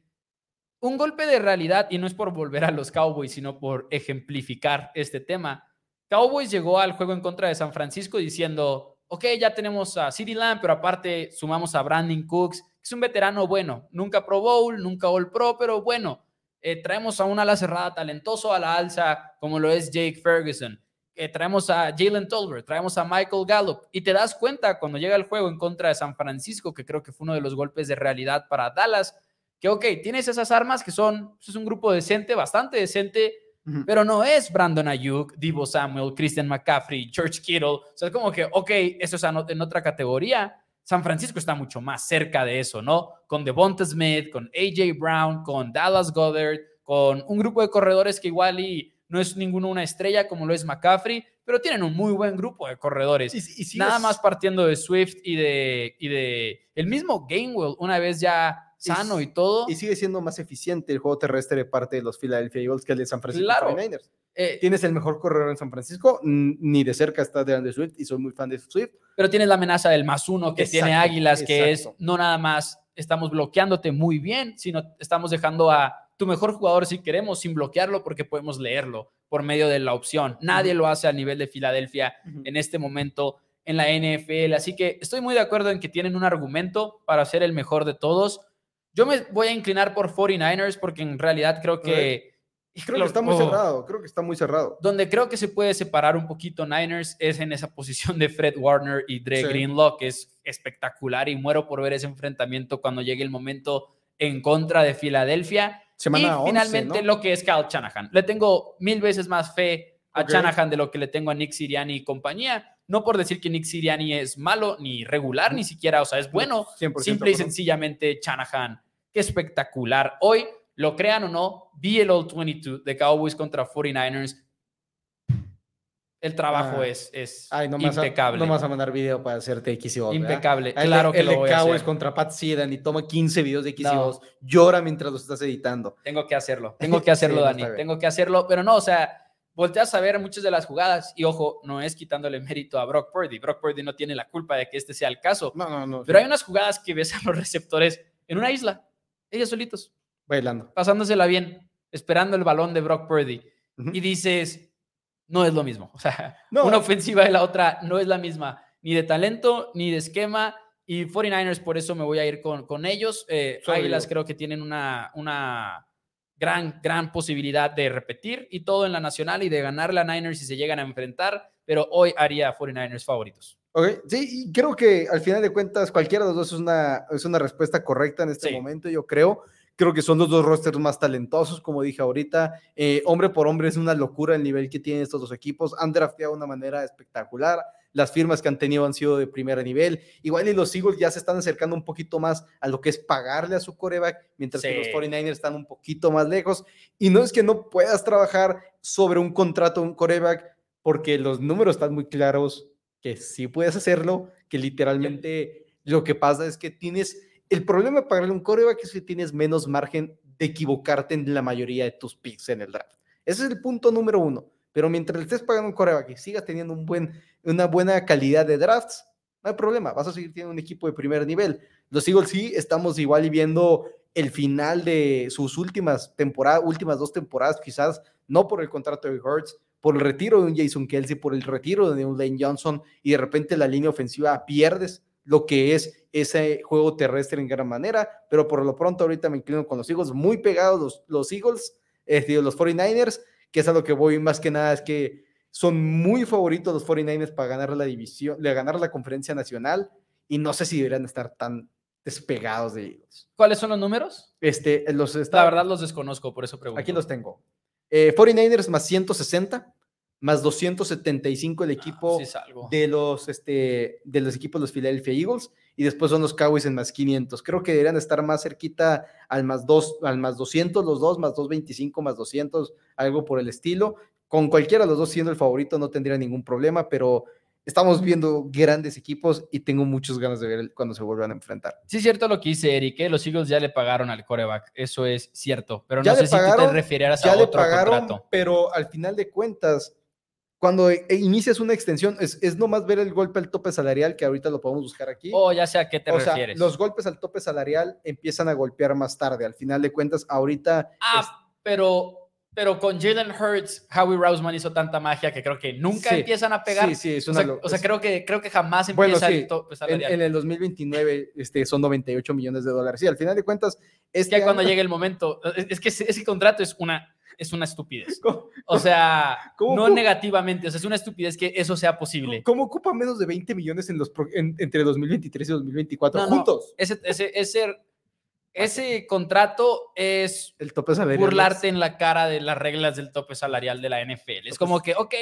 Un golpe de realidad, y no es por volver a los Cowboys, sino por ejemplificar este tema. Cowboys llegó al juego en contra de San Francisco diciendo, ok, ya tenemos a CeeDee Lamb, pero aparte sumamos a Brandon Cooks, es un veterano bueno, nunca Pro Bowl, nunca All Pro, pero bueno. Eh, traemos a un ala cerrada talentoso a la alza, como lo es Jake Ferguson. Eh, traemos a Jalen Tolbert, traemos a Michael Gallup. Y te das cuenta cuando llega el juego en contra de San Francisco, que creo que fue uno de los golpes de realidad para Dallas, que ok, tienes esas armas que son, pues, es un grupo decente, bastante decente, pero no es Brandon Ayuk, Divo Samuel, Christian McCaffrey, George Kittle. O sea, es como que, ok, eso es en otra categoría. San Francisco está mucho más cerca de eso, ¿no? Con Devonta Smith, con AJ Brown, con Dallas Goddard, con un grupo de corredores que igual y no es ninguno una estrella como lo es McCaffrey, pero tienen un muy buen grupo de corredores. Y- y sigues- Nada más partiendo de Swift y de, y de el mismo Gainwell, una vez ya sano y todo. Y sigue siendo más eficiente el juego terrestre de parte de los Philadelphia Eagles que el de San Francisco Claro. 49ers. eh, Tienes el mejor corredor en San Francisco, ni de cerca está de Swift y soy muy fan de Swift. pero tienes la amenaza del más uno que tiene Exacto, Águilas, que es no nada más estamos bloqueándote muy bien, sino estamos dejando a tu mejor jugador si queremos sin bloquearlo porque podemos leerlo por medio de la opción. Nadie lo hace a nivel de Filadelfia en este momento en la NFL. Así que estoy muy de acuerdo en que tienen un argumento para ser el mejor de todos. Yo me voy a inclinar por 49ers porque en realidad creo que... Creo que está muy Oh. cerrado, creo que está muy cerrado. Donde creo que se puede separar un poquito Niners es en esa posición de Fred Warner y Dre Sí. Greenlaw, que es espectacular y muero por ver ese enfrentamiento cuando llegue el momento en contra de Filadelfia. Semana y 11, finalmente ¿no? lo que es Kyle Shanahan. Le tengo mil veces más fe a Ok. Shanahan de lo que le tengo a Nick Siriani y compañía. No por decir que Nick Siriani es malo ni regular, ni siquiera, o sea, es bueno. 100% Simple y de sencillamente Shanahan. Qué espectacular. Hoy, lo crean o no, vi el All 22 de Cowboys contra 49ers. El trabajo Ah. es, es Ay, no me, vas a, impecable. no vas a mandar video para hacerte X y ¿verdad? impecable. El, Claro que el lo de voy a Cowboys hacer. contra Pat Sedan y toma 15 videos de X y No. Os. Llora mientras los estás editando. Tengo que hacerlo. Tengo que hacerlo, Sí, Dani. Tengo que hacerlo. Pero no, o sea, volteas a ver muchas de las jugadas y ojo, no es quitándole mérito a Brock Purdy. Brock Purdy no tiene la culpa de que este sea el caso. No, no, no. Pero hay unas jugadas que ves a los receptores en una isla, ellos solitos, Bailando. pasándosela bien, esperando el balón de Brock Purdy. Y dices, no es lo mismo. O sea, No. una ofensiva y la otra no es la misma, ni de talento, ni de esquema. Y 49ers, por eso me voy a ir con, con ellos. Eh, Águilas creo que tienen una, una gran, gran posibilidad de repetir y todo en la nacional y de ganarle a Niners si se llegan a enfrentar. Pero hoy haría 49ers favoritos. Ok, Sí, y creo que al final de cuentas cualquiera de los dos es una, es una respuesta correcta en este Sí. momento, yo creo. Creo que son los dos rosters más talentosos, como dije ahorita. Eh, hombre por hombre es una locura el nivel que tienen estos dos equipos. Han drafteado de una manera espectacular. Las firmas que han tenido han sido de primer nivel. Igual y los Eagles ya se están acercando un poquito más a lo que es pagarle a su coreback, mientras que los Sí. 49ers están un poquito más lejos. Y no es que no puedas trabajar sobre un contrato un coreback, porque los números están muy claros que sí puedes hacerlo, que literalmente lo que pasa es que tienes, el problema de pagarle un coreback es que tienes menos margen de equivocarte en la mayoría de tus picks en el draft. Ese es el punto número uno. Pero mientras le estés pagando un coreback y sigas teniendo un buen, una buena calidad de drafts, no hay problema, vas a seguir teniendo un equipo de primer nivel. Los Eagles sí estamos igual y viendo el final de sus últimas temporadas, últimas dos temporadas, quizás no por el contrato de Hurts, por el retiro de un Jason Kelsey, por el retiro de un Lane Johnson, y de repente la línea ofensiva pierdes lo que es ese juego terrestre en gran manera, pero por lo pronto ahorita me inclino con los Eagles, muy pegados los, los Eagles, eh, los 49ers, que es a lo que voy más que nada, es que son muy favoritos los 49ers para ganar la división, de ganar la conferencia nacional, y no sé si deberían estar tan despegados de Eagles. ¿Cuáles son los números? Este, los La está, verdad los desconozco, por eso pregunto. Aquí los tengo. Eh, 49ers más 160, más 275 el equipo Sí, salgo. de los, este, de los equipos de los Philadelphia Eagles y después son los Cowboys en más 500. Creo que deberían estar más cerquita al más, dos, al más 200 los dos, más 225, más 200, algo por el estilo. Con cualquiera de los dos siendo el favorito no tendría ningún problema, pero estamos viendo grandes equipos y tengo muchas ganas de ver cuando se vuelvan a enfrentar. Sí, es cierto lo que dice Eric, ¿eh? los Eagles ya le pagaron al coreback, eso es cierto, pero Ya no le sé si tú pagaron, te refirieras ya a otro pagaron, contrato. pero al final de cuentas, cuando e- inicias una extensión, es, es nomás ver el golpe al tope salarial, que ahorita lo podemos buscar aquí. O ya sé a qué te o sea, refieres. los golpes al tope salarial empiezan a golpear más tarde. Al final de cuentas, ahorita Ah, es- pero, pero con Jalen Hurts, Howie Roseman hizo tanta magia que creo que nunca Sí, empiezan a pegar. sí, sí, es o una sea, lo- o sea, es- creo que creo que jamás Bueno, empieza sí, el tope en, salarial. en el 2029 este, son 98 millones de dólares. Sí, al final de cuentas, es este que cuando llegue el momento, es, es que ese, ese contrato es una es una estupidez. ¿Cómo, O sea, ¿Cómo- no negativamente, o sea, es una estupidez que eso sea posible. ¿Cómo ocupa menos de 20 millones en los en- entre 2023 y 2024 No, no, juntos? Ese, ese, ese, ese contrato es El tope salarial. burlarte en la cara de las reglas del tope salarial de la NFL. Es como que, ok,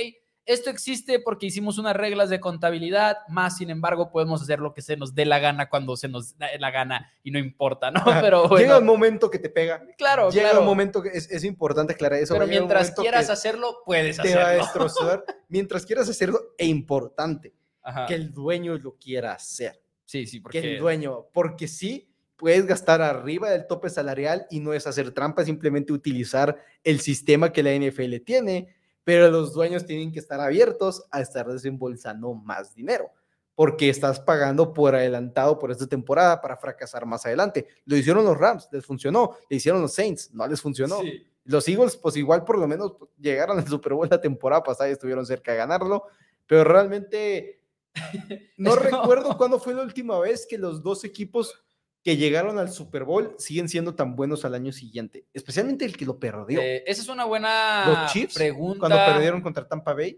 esto existe porque hicimos unas reglas de contabilidad, más sin embargo podemos hacer lo que se nos dé la gana cuando se nos da la gana y no importa, ¿no? Pero Llega un momento que te pega. claro, Llega claro. un momento que es, es importante aclarar eso. pero mientras quieras hacerlo, puedes te va a hacerlo. destrozar. mientras quieras hacerlo, e importante Ajá. que el dueño lo quiera hacer. Sí, sí, Que el porque dueño, porque sí puedes gastar arriba del tope salarial y no es hacer trampa, es simplemente utilizar el sistema que la NFL tiene, pero los dueños tienen que estar abiertos a estar desembolsando más dinero, porque estás pagando por adelantado por esta temporada para fracasar más adelante. Lo hicieron los Rams, les funcionó, lo hicieron los Saints, no les funcionó. sí. Los Eagles, pues igual por lo menos llegaron al Super Bowl la temporada pasada y estuvieron cerca de ganarlo, pero realmente no recuerdo cuándo fue la última vez que los dos equipos que llegaron al Super Bowl siguen siendo tan buenos al año siguiente, especialmente el que lo perdió. Eh, esa es una buena los Chiefs, pregunta. cuando perdieron contra Tampa Bay,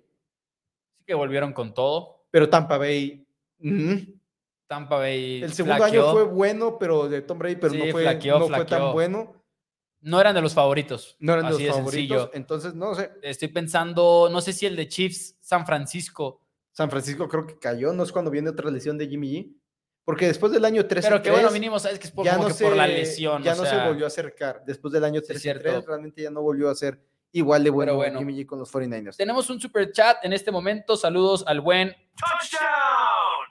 Sí que volvieron con todo. pero Tampa Bay, Tampa Bay el segundo flaqueó. año fue bueno, pero de Tom Brady, pero Sí, no, fue, flaqueó, no fue tan bueno, No eran de los favoritos. no eran de los de favoritos, sencillo. entonces no sé, Estoy pensando, no sé si el de Chiefs San Francisco, San Francisco creo que cayó, no es cuando viene otra lesión de Jimmy G, porque después del año 13 pero que bueno, mínimo sabes que es por, ya como no que por la se- lesión. Ya o no sea, se volvió a acercar. Después del año Sí, 13 cierto. realmente ya no volvió a ser igual de bueno, bueno. Jimmy G con los 49ers. Tenemos un super chat en este momento. Saludos al buen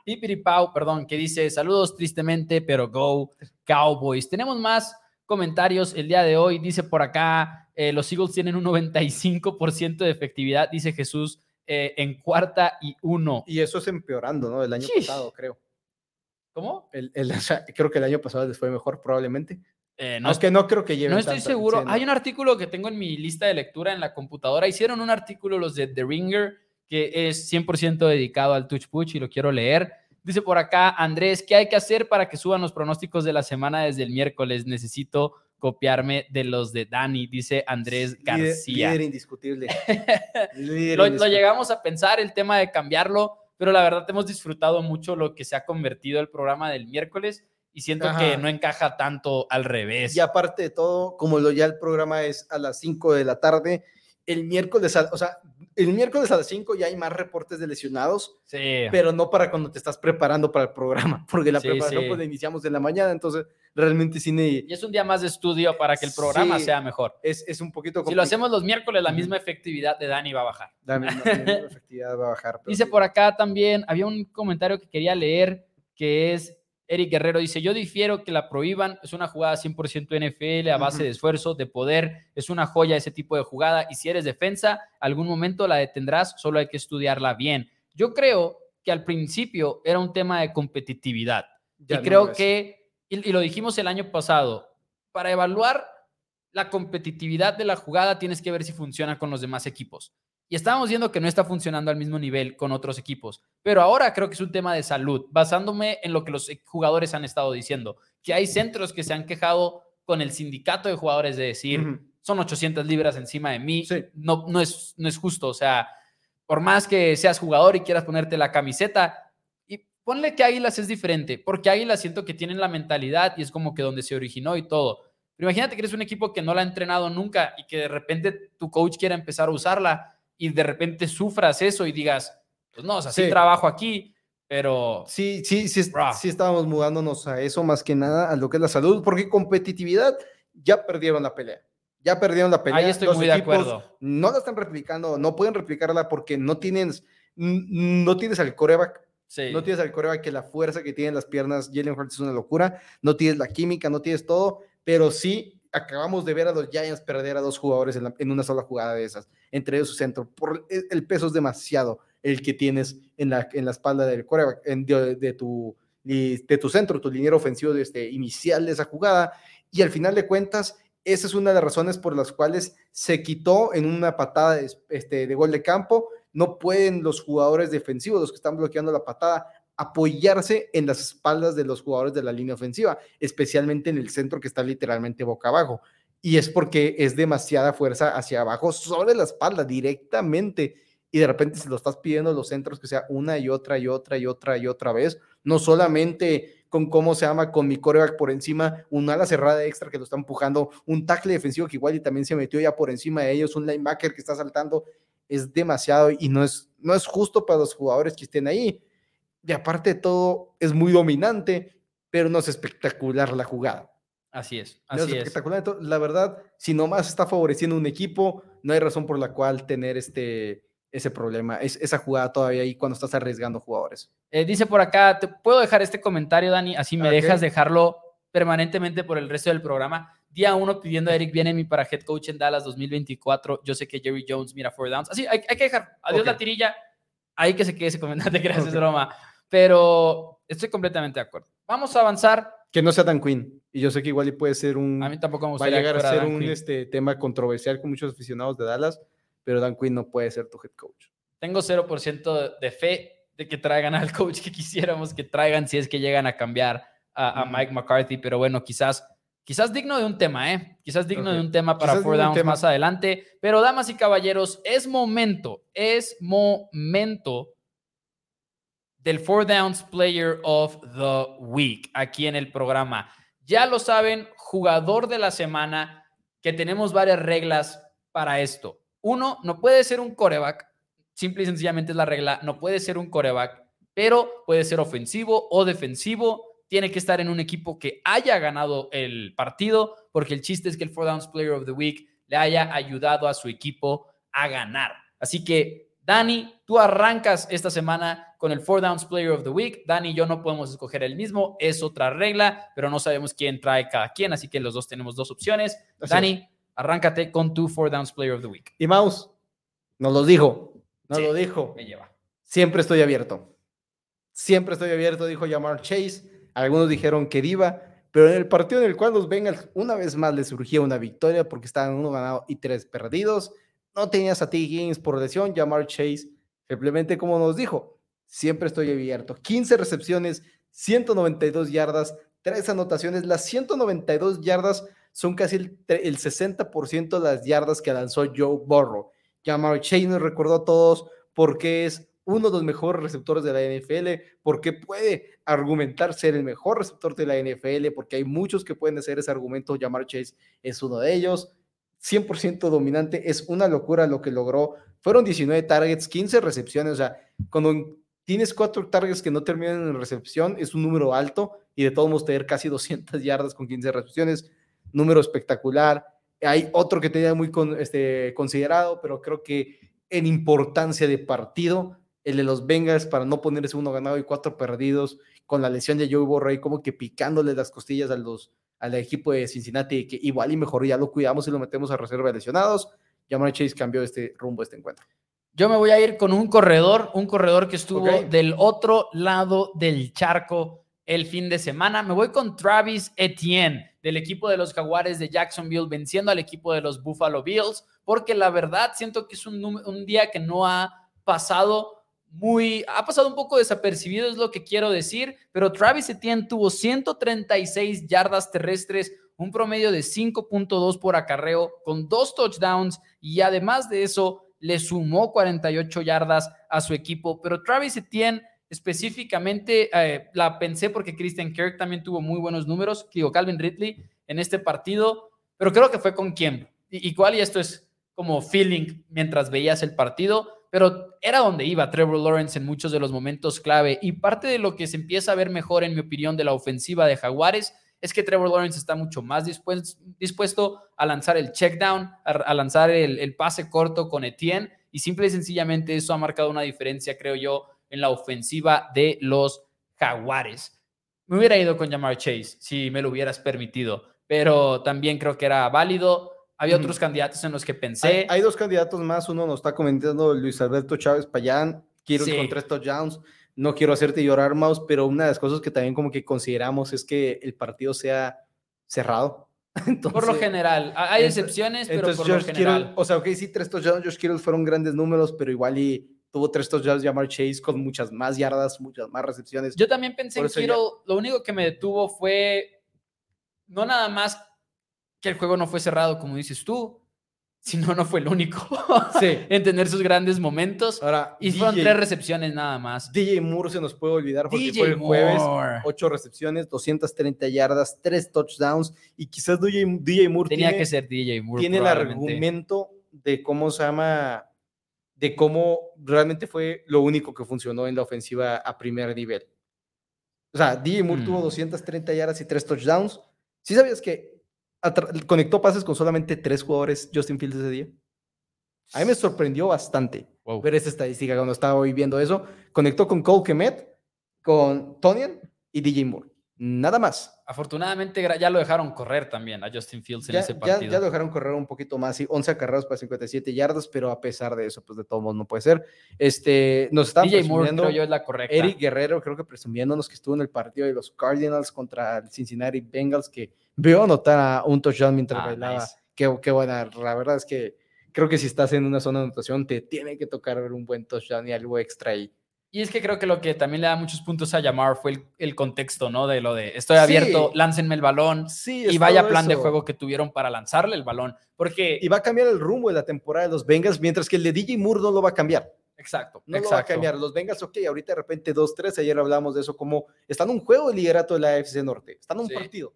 Pipiripau, perdón, que dice saludos tristemente, pero go Cowboys. Tenemos más comentarios el día de hoy. Dice por acá, eh, los Eagles tienen un 95% de efectividad, dice Jesús, eh, en cuarta y uno. Y eso es empeorando, ¿no? El año pasado, creo. ¿Cómo? El, creo que el año pasado les fue mejor, probablemente. Eh, no, es que no creo que lleven No estoy seguro. Hay un artículo que tengo en mi lista de lectura en la computadora. Hicieron un artículo los de The Ringer que es 100% dedicado al touch push y lo quiero leer. Dice por acá, Andrés, ¿qué hay que hacer para que suban los pronósticos de la semana desde el miércoles? Necesito copiarme de los de Dani, dice Andrés García. Líder, indiscutible. lo, llegamos a pensar, el tema de cambiarlo, pero la verdad hemos disfrutado mucho lo que se ha convertido el programa del miércoles y siento que no encaja tanto al revés. Y aparte de todo, como lo ya el programa es a las 5 de la tarde, el miércoles, o sea, el miércoles a las 5 ya hay más reportes de lesionados, sí. pero no para cuando te estás preparando para el programa, porque la preparación pues la iniciamos en la mañana, entonces realmente cine... Y es un día más de estudio para que el programa sea mejor. Es, es un poquito Si lo hacemos los miércoles, la misma efectividad de Dani va a bajar. La misma, efectividad va a bajar. Dice por acá también, había un comentario que quería leer, que es Eric Guerrero dice, yo difiero que la prohíban, es una jugada 100% NFL a base de esfuerzo, de poder, es una joya ese tipo de jugada y si eres defensa, algún momento la detendrás, solo hay que estudiarla bien. Yo creo que al principio era un tema de competitividad y creo que, y lo dijimos el año pasado, para evaluar la competitividad de la jugada tienes que ver si funciona con los demás equipos. Y estábamos viendo que no está funcionando al mismo nivel con otros equipos. Pero ahora creo que es un tema de salud, basándome en lo que los jugadores han estado diciendo, que hay centros que se han quejado con el sindicato de jugadores de decir, son 800 libras encima de mí, no, no, es, no es justo. O sea, por más que seas jugador y quieras ponerte la camiseta, y ponle que Águilas es diferente, porque Águilas siento que tienen la mentalidad y es como que donde se originó y todo. Pero imagínate que eres un equipo que no la ha entrenado nunca y que de repente tu coach quiera empezar a usarla y de repente sufras eso y digas, pues no, o sea, sí, trabajo aquí, pero... Sí, sí, sí, sí estábamos mudándonos a eso más que nada, a lo que es la salud, porque competitividad ya perdieron la pelea. Ya perdieron la pelea. Ahí estoy muy de acuerdo. No la están replicando, no pueden replicarla porque no tienes, no tienes al coreback. No tienes al coreback que la fuerza que tienen las piernas, Jalen Hurts es una locura. No tienes la química, no tienes todo, pero sí acabamos de ver a los Giants perder a dos jugadores en, una sola jugada de esas, entre ellos su centro. Por, el peso es demasiado el que tienes en la, en la espalda del de, tu, de tu centro, tu liniero ofensivo de este, inicial de esa jugada. Y al final de cuentas, esa es una de las razones por las cuales se quitó en una patada de, este, de gol de campo. No pueden los jugadores defensivos, los que están bloqueando la patada, apoyarse en las espaldas de los jugadores de la línea ofensiva, especialmente en el centro que está literalmente boca abajo. Y es porque es demasiada fuerza hacia abajo sobre la espalda directamente. Y de repente se lo estás pidiendo los centros que sea una y otra y otra y otra y otra vez, no solamente con cómo se llama, con mi coreback por encima, un ala cerrada extra que lo está empujando, un tackle defensivo que igual y también se metió ya por encima de ellos, un linebacker que está saltando, es demasiado y no es, no es justo para los jugadores que estén ahí y aparte de todo, es muy dominante, pero no es espectacular la jugada. Así es, así es. Espectacular. la verdad, si nomás está favoreciendo un equipo, no hay razón por la cual tener este, ese problema, es, esa jugada todavía ahí cuando estás arriesgando jugadores. Eh, dice por acá, ¿te puedo dejar este comentario, Dani? Así me dejas dejarlo permanentemente por el resto del programa. Día uno pidiendo a Eric mi para head coach en Dallas 2024. Yo sé que Jerry Jones mira four downs. Así, hay, que dejar. Adiós la tirilla. Hay que se quede ese comentario. Gracias, Roma pero estoy completamente de acuerdo. Vamos a avanzar. Que no sea Dan Quinn. Y yo sé que igual puede ser un. A mí tampoco me Va a llegar a ser un este, tema controversial con muchos aficionados de Dallas, pero Dan Quinn no puede ser tu head coach. Tengo 0% de fe de que traigan al coach que quisiéramos que traigan si es que llegan a cambiar a, Mike McCarthy, pero bueno, quizás. Quizás digno de un tema, ¿eh? Quizás digno de un tema para Four Downs más adelante. Pero, damas y caballeros, es momento, es momento del Four Downs Player of the Week aquí en el programa. Ya lo saben, jugador de la semana, que tenemos varias reglas para esto. Uno, no puede ser un coreback, simple y sencillamente es la regla, no puede ser un coreback, pero puede ser ofensivo o defensivo. Tiene que estar en un equipo que haya ganado el partido, porque el chiste es que el Four Downs Player of the Week le haya ayudado a su equipo a ganar. Así que Dani, tú arrancas esta semana con el Four Downs Player of the Week. Dani y yo no podemos escoger el mismo, es otra regla, pero no sabemos quién trae cada quien, así que los dos tenemos dos opciones. Dani, arráncate con tu Four Downs Player of the Week. Y Mouse, nos lo dijo, nos lo dijo. Me lleva. Siempre estoy abierto. Siempre estoy abierto, dijo Jamar Chase. Algunos dijeron que Diva, pero en el partido en el cual los Bengals una vez más les surgía una victoria porque estaban uno ganado y tres perdidos, no tenías a T. Higgins por lesión, Jamar Chase, simplemente como nos dijo, siempre estoy abierto. 15 recepciones, 192 yardas, tres anotaciones. Las 192 yardas son casi el, el 60% de las yardas que lanzó Joe Burrow. Jamar Chase nos recordó a todos por qué es uno de los mejores receptores de la NFL, porque puede argumentar ser el mejor receptor de la NFL, porque hay muchos que pueden hacer ese argumento. Jamar Chase es uno de ellos. 100% dominante, es una locura lo que logró. Fueron 19 targets, 15 recepciones, o sea, cuando tienes cuatro targets que no terminan en recepción, es un número alto y de todos modos tener casi 200 yardas con 15 recepciones, número espectacular. Hay otro que tenía muy este, considerado, pero creo que en importancia de partido, el de los Bengals para no ponerse uno ganado y cuatro perdidos, con la lesión de Joe Burrow como que picándole las costillas a los al equipo de Cincinnati, que igual y mejor ya lo cuidamos y lo metemos a reserva de lesionados. Jamar Chase cambió este rumbo, este encuentro. Yo me voy a ir con un corredor, un corredor que estuvo del otro lado del charco el fin de semana. Me voy con Travis Etienne del equipo de los Jaguares de Jacksonville venciendo al equipo de los Buffalo Bills, porque la verdad siento que es un, un día que no ha pasado muy, ha pasado un poco desapercibido, es lo que quiero decir, pero Travis Etienne tuvo 136 yardas terrestres, un promedio de 5.2 por acarreo, con dos touchdowns y además de eso le sumó 48 yardas a su equipo. Pero Travis Etienne específicamente eh, la pensé porque Christian Kirk también tuvo muy buenos números, digo Calvin Ridley en este partido, pero creo que fue con quién. Y, igual y esto es como feeling mientras veías el partido pero era donde iba Trevor Lawrence en muchos de los momentos clave. Y parte de lo que se empieza a ver mejor, en mi opinión, de la ofensiva de Jaguares es que Trevor Lawrence está mucho más dispuesto, a lanzar el check down, a, lanzar el, pase corto con Etienne. Y simple y sencillamente eso ha marcado una diferencia, creo yo, en la ofensiva de los Jaguares. Me hubiera ido con Jamar Chase si me lo hubieras permitido, pero también creo que era válido. Había otros candidatos en los que pensé. Hay, dos candidatos más. Uno nos está comentando Luis Alberto Chávez Payán. Quiero ir con tres touchdowns. No quiero hacerte llorar, Maus, pero una de las cosas que también como que consideramos es que el partido sea cerrado. por lo general. Hay excepciones, pero por lo general. o sea, ok, sí, tres touchdowns. Josh Kittle fueron grandes números, pero igual y tuvo tres touchdowns Jamar Chase con muchas más yardas, muchas más recepciones. Yo también pensé en Kittle. Lo único que me detuvo fue no nada más que el juego no fue cerrado, como dices tú, sino no fue el único en tener sus grandes momentos. Ahora, y fueron tres recepciones nada más. DJ Moore se nos puede olvidar porque fue el jueves, ocho recepciones, 230 yardas, tres touchdowns y quizás DJ, Moore tenía que ser DJ Moore. Tiene el argumento de cómo se llama, de cómo realmente fue lo único que funcionó en la ofensiva a primer nivel. O sea, DJ Moore tuvo 230 mm. yardas y tres touchdowns. ¿Sí sabías que conectó pases con solamente tres jugadores Justin Fields ese día. A mí me sorprendió bastante ver esa estadística cuando estaba viendo eso. Conectó con Cole Kemet, con Tonian y DJ Moore. Nada más. Afortunadamente ya lo dejaron correr también a Justin Fields en ese partido. Ya, lo dejaron correr un poquito más, y 11 acarreos para 57 yardas, pero a pesar de eso, pues de todos modos no puede ser. Este, nos están DJ Moore creo yo es la correcta. Eric Guerrero creo que presumiéndonos que estuvo en el partido de los Cardinals contra el Cincinnati Bengals, que veo anotar a un touchdown mientras ah, bailaba. Qué, qué, buena. La verdad es que creo que si estás en una zona de anotación, te tiene que tocar ver un buen touchdown y algo extra ahí. Y es que creo que lo que también le da muchos puntos a llamar fue el, contexto, ¿no? De lo de estoy abierto, láncenme el balón sí, y vaya plan de juego que tuvieron para lanzarle el balón. Porque... Y va a cambiar el rumbo de la temporada de los Bengals, mientras que el de DJ Moore no lo va a cambiar. Exacto. No lo va a cambiar. Los Bengals, ok, ahorita de repente 2-3, ayer hablamos de eso, como están un juego de liderato de la AFC Norte, están un partido.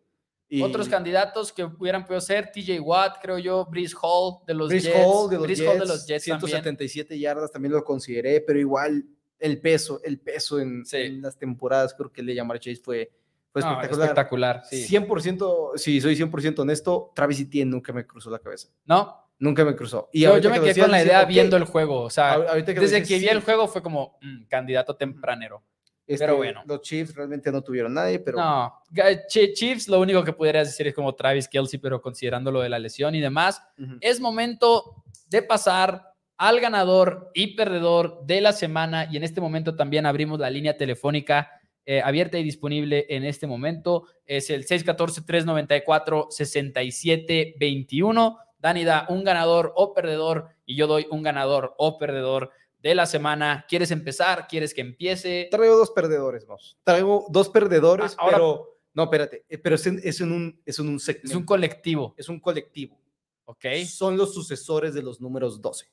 Otros candidatos que hubieran podido ser TJ Watt, creo yo, Breeze Hall de los Jets. Hall de los, Jets, Hall de los Jets 177 yardas también lo consideré, pero igual el peso, el peso en, las temporadas, creo que le llamar Chase fue, espectacular. 100%, si soy 100% honesto, Travis Etienne nunca me cruzó la cabeza. ¿No? Nunca me cruzó. Y yo, me quedé con la idea viendo el juego. O sea, desde que vi el juego fue como mm, candidato tempranero. pero este, bueno. Los Chiefs realmente no tuvieron nadie, pero. No, Chiefs lo único que pudieras decir es como Travis Kelsey, pero considerando lo de la lesión y demás. Es momento de pasar al ganador y perdedor de la semana. Y en este momento también abrimos la línea telefónica eh, abierta y disponible en este momento. Es el 614-394-6721. Dani da un ganador o perdedor y yo doy un ganador o perdedor de la semana. ¿Quieres empezar? ¿Quieres que empiece? Traigo dos perdedores, vos. Traigo dos perdedores, ah, pero... No, espérate, eh, pero es, es, en un, es en un segmento. Es un colectivo. Es un colectivo. Ok. Son los sucesores de los números 12.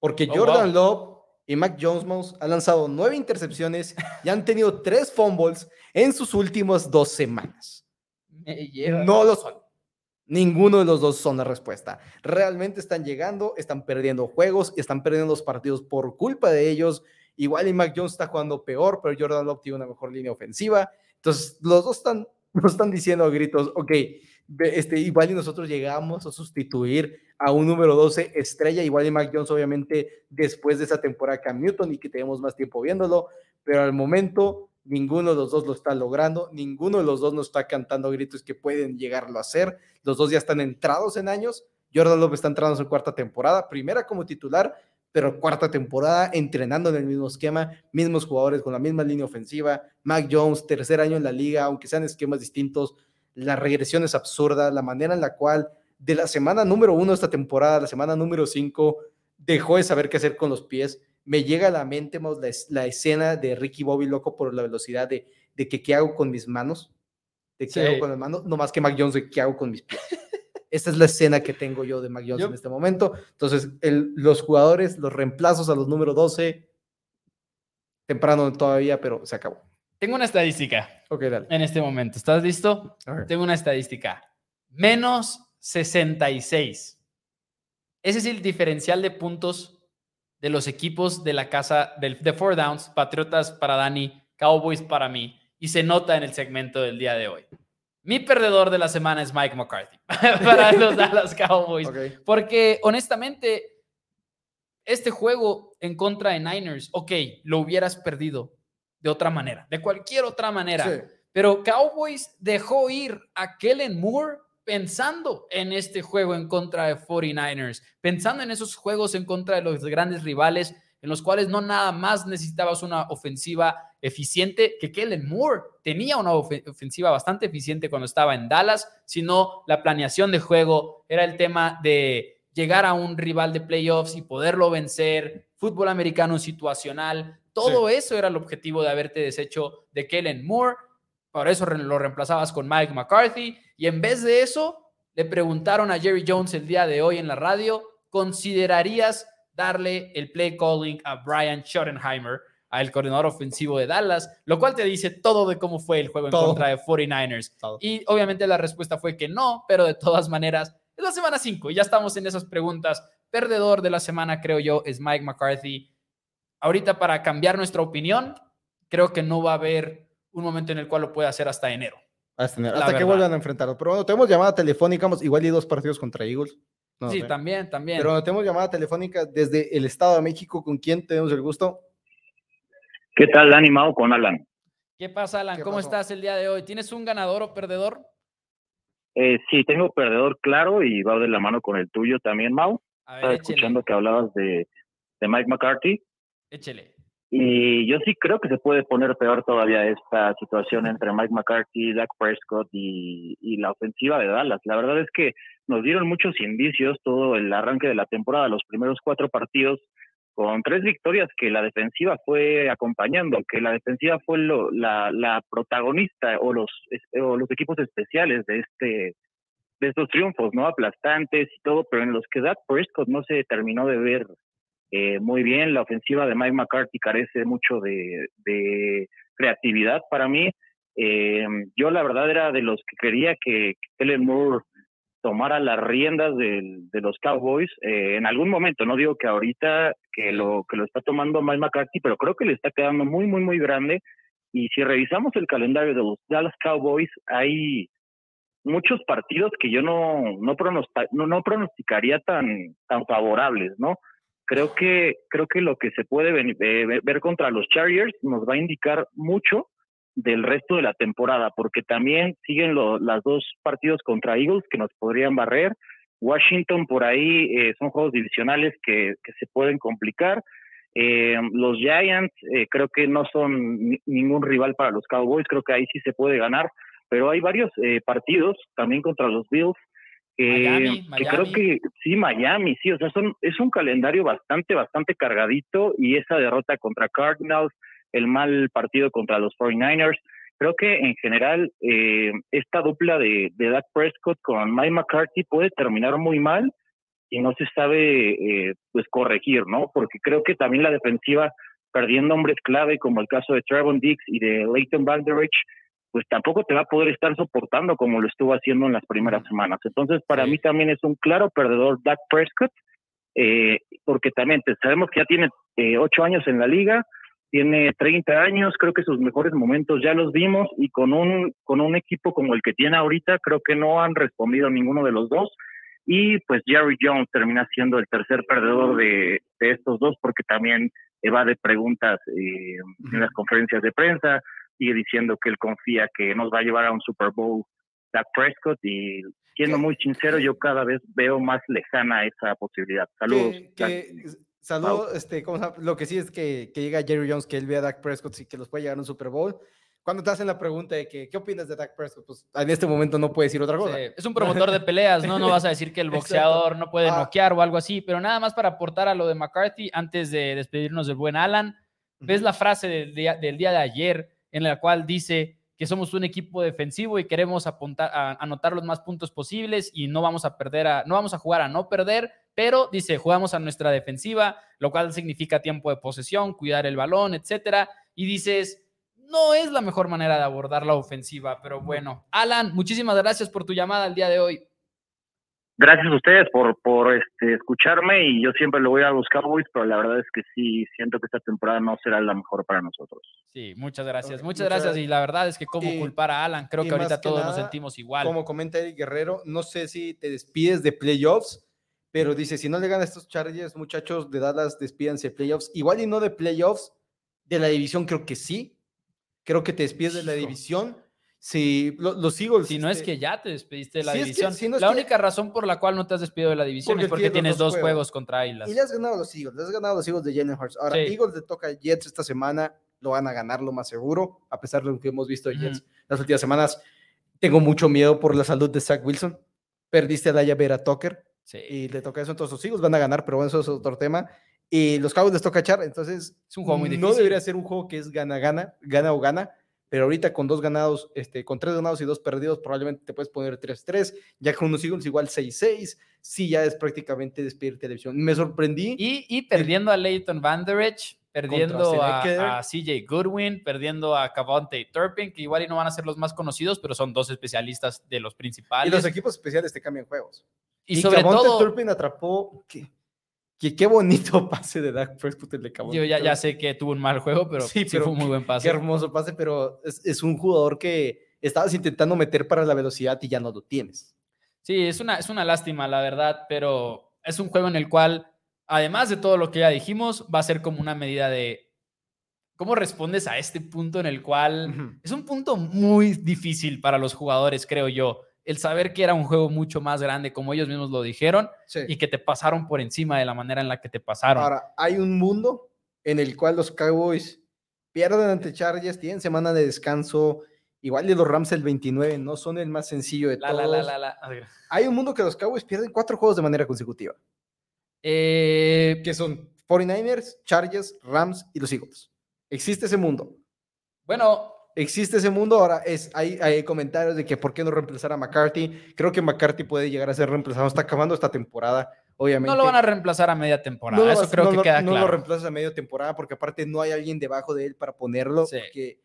Porque oh, Jordan Love y Mac Jones han lanzado nueve intercepciones y han tenido tres fumbles en sus últimas dos semanas. No lo son. Ninguno de los dos son la respuesta. Realmente están llegando, están perdiendo juegos, están perdiendo los partidos por culpa de ellos. Igual y Mac Jones está jugando peor, pero Jordan Love tiene una mejor línea ofensiva. Entonces, los dos están, nos están diciendo a gritos, ok, este, igual y nosotros llegamos a sustituir a un número 12 estrella, igual y Mac Jones, obviamente, después de esa temporada Cam Newton y que tenemos más tiempo viéndolo, pero al momento ninguno de los dos lo está logrando, ninguno de los dos no está cantando gritos que pueden llegarlo a hacer, los dos ya están entrados en años, Jordan Love está entrando en su cuarta temporada, primera como titular, pero cuarta temporada entrenando en el mismo esquema, mismos jugadores con la misma línea ofensiva, Mac Jones, tercer año en la liga, aunque sean esquemas distintos, la regresión es absurda, la manera en la cual de la semana número uno de esta temporada, la semana número cinco, dejó de saber qué hacer con los pies. Me llega a la mente la, escena de Ricky Bobby loco por la velocidad de, de que qué hago con mis manos, de qué hago con las manos, no más que Mac Jones de qué hago con mis pies. Esta es la escena que tengo yo de Mac Jones en este momento. Entonces, los jugadores, los reemplazos a los número 12, temprano todavía, pero se acabó. Tengo una estadística. Ok, dale. En este momento. ¿Estás listo? Tengo una estadística. Menos 66. Ese es el diferencial de puntos de los equipos de la casa de Four Downs, Patriotas para Dani, Cowboys para mí, y se nota en el segmento del día de hoy. Mi perdedor de la semana es Mike McCarthy para los Dallas Cowboys, porque honestamente, este juego en contra de Niners, ok, lo hubieras perdido de otra manera, de cualquier otra manera, pero Cowboys dejó ir a Kellen Moore pensando en este juego en contra de 49ers, pensando en esos juegos en contra de los grandes rivales, en los cuales no nada más necesitabas una ofensiva eficiente, que Kellen Moore tenía una ofensiva bastante eficiente cuando estaba en Dallas, sino la planeación de juego era el tema de llegar a un rival de playoffs y poderlo vencer, fútbol americano situacional, todo eso era el objetivo de haberte deshecho de Kellen Moore por eso lo reemplazabas con Mike McCarthy. Y en vez de eso, le preguntaron a Jerry Jones el día de hoy en la radio, ¿considerarías darle el play calling a Brian Schottenheimer, al coordinador ofensivo de Dallas? Lo cual te dice todo de cómo fue el juego en contra de 49ers. Y obviamente la respuesta fue que no, pero de todas maneras, es la semana 5 y ya estamos en esas preguntas. Perdedor de la semana, creo yo, es Mike McCarthy. Ahorita para cambiar nuestra opinión, creo que no va a haber un momento en el cual lo puede hacer hasta enero. Hasta, enero. hasta que vuelvan a enfrentarlo. Pero bueno, tenemos llamada telefónica, igual y dos partidos contra Eagles. sí, también, también. Pero tenemos llamada telefónica desde el Estado de México. ¿Con quién tenemos el gusto? ¿Qué tal, animado con Alan? ¿Qué pasa, Alan? ¿Cómo estás el día de hoy? ¿Tienes un ganador o perdedor? Eh, sí, tengo perdedor claro y va de la mano con el tuyo también, Mau. Estaba escuchando que hablabas de, de Mike McCarthy. Échele. Y yo sí creo que se puede poner peor todavía esta situación entre Mike McCarthy, Dak Prescott y, la ofensiva de Dallas. La verdad es que nos dieron muchos indicios todo el arranque de la temporada, los primeros cuatro partidos, con tres victorias que la defensiva fue acompañando, que la defensiva fue la, protagonista o los, o los equipos especiales de este de estos triunfos, ¿no? Aplastantes y todo, pero en los que Dak Prescott no se terminó de ver eh, muy bien. La ofensiva de Mike McCarthy carece mucho de, creatividad para mí. Eh, yo la verdad era de los que quería que Kellen Moore tomara las riendas de, los Cowboys eh, en algún momento. No digo que ahorita que lo que lo está tomando Mike McCarthy, pero creo que le está quedando muy muy muy grande. Y si revisamos el calendario de los Dallas Cowboys, hay muchos partidos que yo no, no, no, pronosticaría tan, tan favorables, ¿no? Creo que, creo que lo que se puede eh, ver contra los Chargers nos va a indicar mucho del resto de la temporada, porque también siguen los dos partidos contra Eagles que nos podrían barrer. Washington por ahí eh, son juegos divisionales que, que se pueden complicar. Eh, los Giants eh, creo que no son ningún rival para los Cowboys, creo que ahí sí se puede ganar, pero hay varios eh, partidos también contra los Bills que creo que sí, Miami, sí, o sea, son, es un calendario bastante, bastante cargadito y esa derrota contra Cardinals, el mal partido contra los 49ers, creo que en general esta dupla de, de Dak Prescott con Mike McCarthy puede terminar muy mal y no se sabe eh, pues corregir, ¿no? Porque creo que también la defensiva perdiendo hombres clave como el caso de Trevon Dix y de Leighton Vanderich, pues tampoco te va a poder estar soportando como lo estuvo haciendo en las primeras semanas. Entonces, para mí también es un claro perdedor Dak Prescott, eh, porque también sabemos que ya tiene eh, ocho años en la liga, tiene 30 años, creo que sus mejores momentos ya los vimos y con un, con un equipo como el que tiene ahorita, creo que no han respondido ninguno de los dos. Y pues Jerry Jones termina siendo el tercer perdedor de, estos dos porque también evade preguntas eh, en las conferencias de prensa, sigue diciendo que él confía que nos va a llevar a un Super Bowl Dak Prescott y siendo muy sincero yo cada vez veo más lejana esa posibilidad. Saludos. Saludos, este, lo que sí es que, que, llega Jerry Jones, que él ve a Dak Prescott y que los puede llegar a un Super Bowl cuando te hacen la pregunta de que, ¿qué opinas de Dak Prescott? Pues en este momento no puedes decir otra cosa. es un promotor de peleas, ¿no? No vas a decir que el boxeador no puede ah. noquear o algo así, pero nada más para aportar a lo de McCarthy, antes de despedirnos del buen Alan, ves la frase del día, del día de ayer en la cual dice que somos un equipo defensivo y queremos apuntar, a, anotar los más puntos posibles y no vamos a perder, a, no vamos a jugar a no perder, pero dice, jugamos a nuestra defensiva, lo cual significa tiempo de posesión, cuidar el balón, etcétera, y dices, no es la mejor manera de abordar la ofensiva, pero bueno. Alan, muchísimas gracias por tu llamada el día de hoy. Gracias a ustedes por, por este, escucharme y yo siempre lo voy a los Cowboys, pero la verdad es que sí siento que esta temporada no será la mejor para nosotros. Sí, muchas gracias, muchas, gracias y la verdad es que cómo culpar a Alan, creo que ahorita todos nos sentimos igual. Como comenta Eric Guerrero, no sé si te despides de playoffs, pero dice, si no le ganan estos Chargers, muchachos de Dallas, despídanse de playoffs, igual y no de playoffs, de la división creo que sí, creo que te despides de la división. Si los Eagles. Si no es este que ya te despediste de la división. la única razón por la cual no te has despedido de la división es porque tienes dos juegos. contra Islas. Y le has ganado a los Eagles, le has ganado a los Eagles de Jalen Hurts. Ahora, Eagles le toca a Jets esta semana, lo van a ganar lo más seguro, a pesar de lo que hemos visto de Jets las últimas semanas. Tengo mucho miedo por la salud de Zach Wilson. Perdiste a Daya Vera Tucker. Y le toca eso, entonces los Eagles van a ganar, pero bueno, eso es otro tema. Y los Cowboys les toca echar, entonces es un juego muy difícil. No debería ser un juego que es gana-gana, gana o gana, pero ahorita con dos ganados, este, con tres ganados y dos perdidos, probablemente te puedes poner 3-3, ya con unos Eagles igual 6-6, sí, ya es prácticamente despedir televisión. Me sorprendí. Y, y perdiendo a Leighton Vanderich, perdiendo a, a, CJ Goodwin, perdiendo a Cavante Turpin, que igual y no van a ser los más conocidos, pero son dos especialistas de los principales. Y los equipos especiales te cambian juegos. Y, sobre todo... Turpin atrapó... ¿qué? Qué bonito pase de Dak Prescott el de Yo ya, ya, sé que tuvo un mal juego, pero sí, fue un muy buen pase. Qué hermoso pase, pero es, un jugador que estabas intentando meter para la velocidad y ya no lo tienes. Sí, es una, es una lástima, la verdad, pero es un juego en el cual, además de todo lo que ya dijimos, va a ser como una medida de cómo respondes a este punto en el cual es un punto muy difícil para los jugadores, creo yo el saber que era un juego mucho más grande, como ellos mismos lo dijeron, y que te pasaron por encima de la manera en la que te pasaron. Ahora, hay un mundo en el cual los Cowboys pierden ante Chargers, tienen semana de descanso, igual de los Rams el 29, no son el más sencillo de todos. hay un mundo que los Cowboys pierden cuatro juegos de manera consecutiva. Eh, que son 49ers, Chargers, Rams y los Eagles. Existe ese mundo. Bueno, existe ese mundo. Ahora es, hay, hay, comentarios de que por qué no reemplazar a McCarthy. Creo que McCarthy puede llegar a ser reemplazado. Está acabando esta temporada, obviamente. No lo van a reemplazar a media temporada. Eso creo que queda no claro. lo reemplazas a media temporada porque aparte no hay alguien debajo de él para ponerlo. Sí. Porque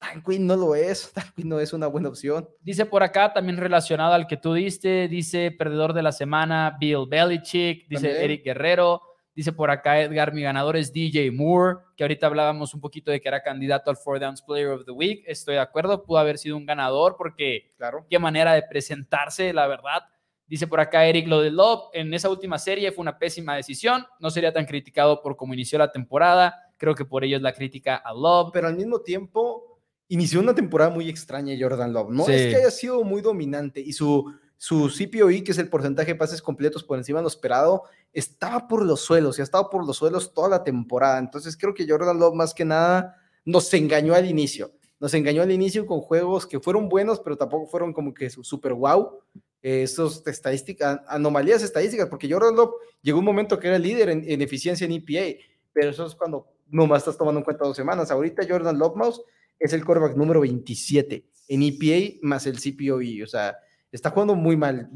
Dan Quinn no lo es. Dan Quinn no es una buena opción. Dice por acá, también relacionado al que tú diste, dice perdedor de la semana, Bill Belichick, dice Eric Guerrero. Dice por acá Edgar, mi ganador es DJ Moore, que ahorita hablábamos un poquito de que era candidato al Four Downs Player of the Week. Estoy de acuerdo, pudo haber sido un ganador porque Claro. qué manera de presentarse, la verdad. Dice por acá Eric, lo de Love en esa última serie fue una pésima decisión. No sería tan criticado por cómo inició la temporada. Creo que por ello es la crítica a Love. Pero al mismo tiempo, inició una temporada muy extraña Jordan Love. No Sí. es que haya sido muy dominante y su, su CPOE, que es el porcentaje de pases completos por encima de lo esperado, estaba por los suelos y ha estado por los suelos toda la temporada. Entonces creo que Jordan Love más que nada nos engañó al inicio. Nos engañó al inicio con juegos que fueron buenos, pero tampoco fueron como que su super wow. Eh, esos estadísticas, anomalías estadísticas, porque Jordan Love llegó un momento que era líder en, en eficiencia en EPA, pero eso es cuando nomás estás tomando en cuenta dos semanas. Ahorita Jordan Love Mouse es el quarterback número 27 en EPA más el CPOE, o sea, está jugando muy mal.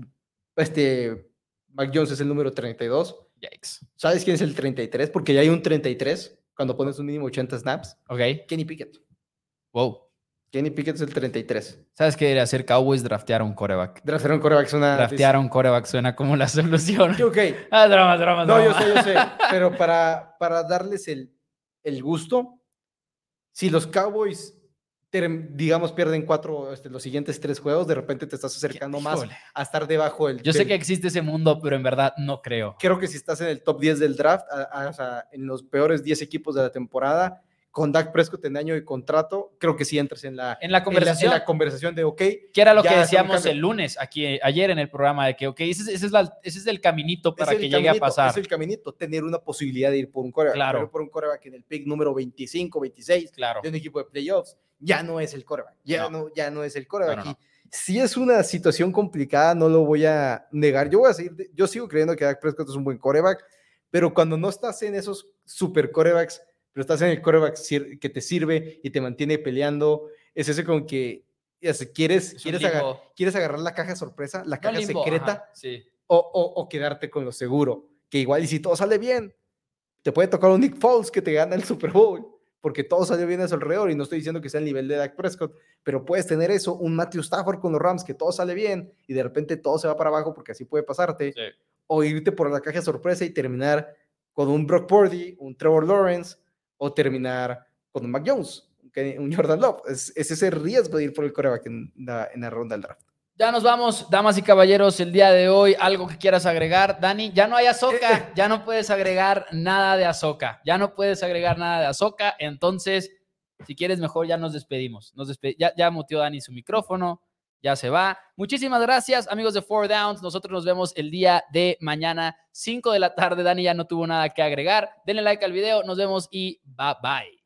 Este, Mac Jones es el número 32. Yikes. ¿Sabes quién es el 33? Porque ya hay un 33 cuando pones un mínimo 80 snaps. Ok. Kenny Pickett. Wow. Kenny Pickett es el 33. ¿Sabes qué debería hacer Cowboys? Draftear a un coreback. Draftear un quarterback es una... Draftear a un coreback suena como la solución. Ok, Ah, drama, drama, No, yo sé, yo sé, pero para, para darles el, el gusto, si los Cowboys, digamos, pierden cuatro, este, los siguientes tres juegos, de repente te estás acercando más Híjole. a estar debajo del... Yo sé que existe ese mundo, pero en verdad no creo. Creo que si estás en el top 10 del draft, a- a- en los peores 10 equipos de la temporada, con Dak Prescott en año de contrato, creo que sí entras en la, En la conversación, en la, conversación de, ok, que era lo que decíamos el lunes, aquí ayer en el programa, de que, ok, ese, es- ese es, la- ese es el caminito para es que el llegue a caminito, pasar. Es el caminito, tener una posibilidad de ir por un coreback. Claro. pero por un coreback en el pick número 25, 26 Claro. de un equipo de playoffs, ya no es el coreback. Ya No. no, ya no es el coreback. No, no, sí es una situación complicada, no lo voy a negar. Yo voy a seguir, yo sigo creyendo que Dak Prescott es un buen coreback, pero cuando no estás en esos super corebacks, pero estás en el coreback que te sirve y te mantiene peleando, es ese con que es- quieres, Es quieres, quieres agarrar la caja sorpresa, la caja limbo, secreta ajá, sí. o, o- o quedarte con lo seguro. Que igual y si todo sale bien, te puede tocar un Nick Foles que te gana el Super Bowl, porque todo salió bien a su alrededor. Y no estoy diciendo que sea el nivel de Dak Prescott, pero puedes tener eso, un Matthew Stafford con los Rams, que todo sale bien y de repente todo se va para abajo, porque así puede pasarte. Sí. O irte por la caja sorpresa y terminar con un Brock Purdy, un Trevor Lawrence, o terminar con un Mac Jones, un Jordan Love. Es, es ese riesgo de ir por el coreback en la, en la ronda del draft. Ya nos vamos, damas y caballeros, el día de hoy. Algo que quieras agregar, Dani. Ya no hay Azoka, ya no puedes agregar nada de Azoka. Ya no puedes agregar nada de Azoka. Entonces, si quieres, mejor ya nos despedimos. Nos despe- ya, ya muteó Dani su micrófono, ya se va. Muchísimas gracias, amigos de Four Downs. Nosotros nos vemos el día de mañana, 5 de la tarde. Dani ya no tuvo nada que agregar. Denle like al video, nos vemos y bye bye.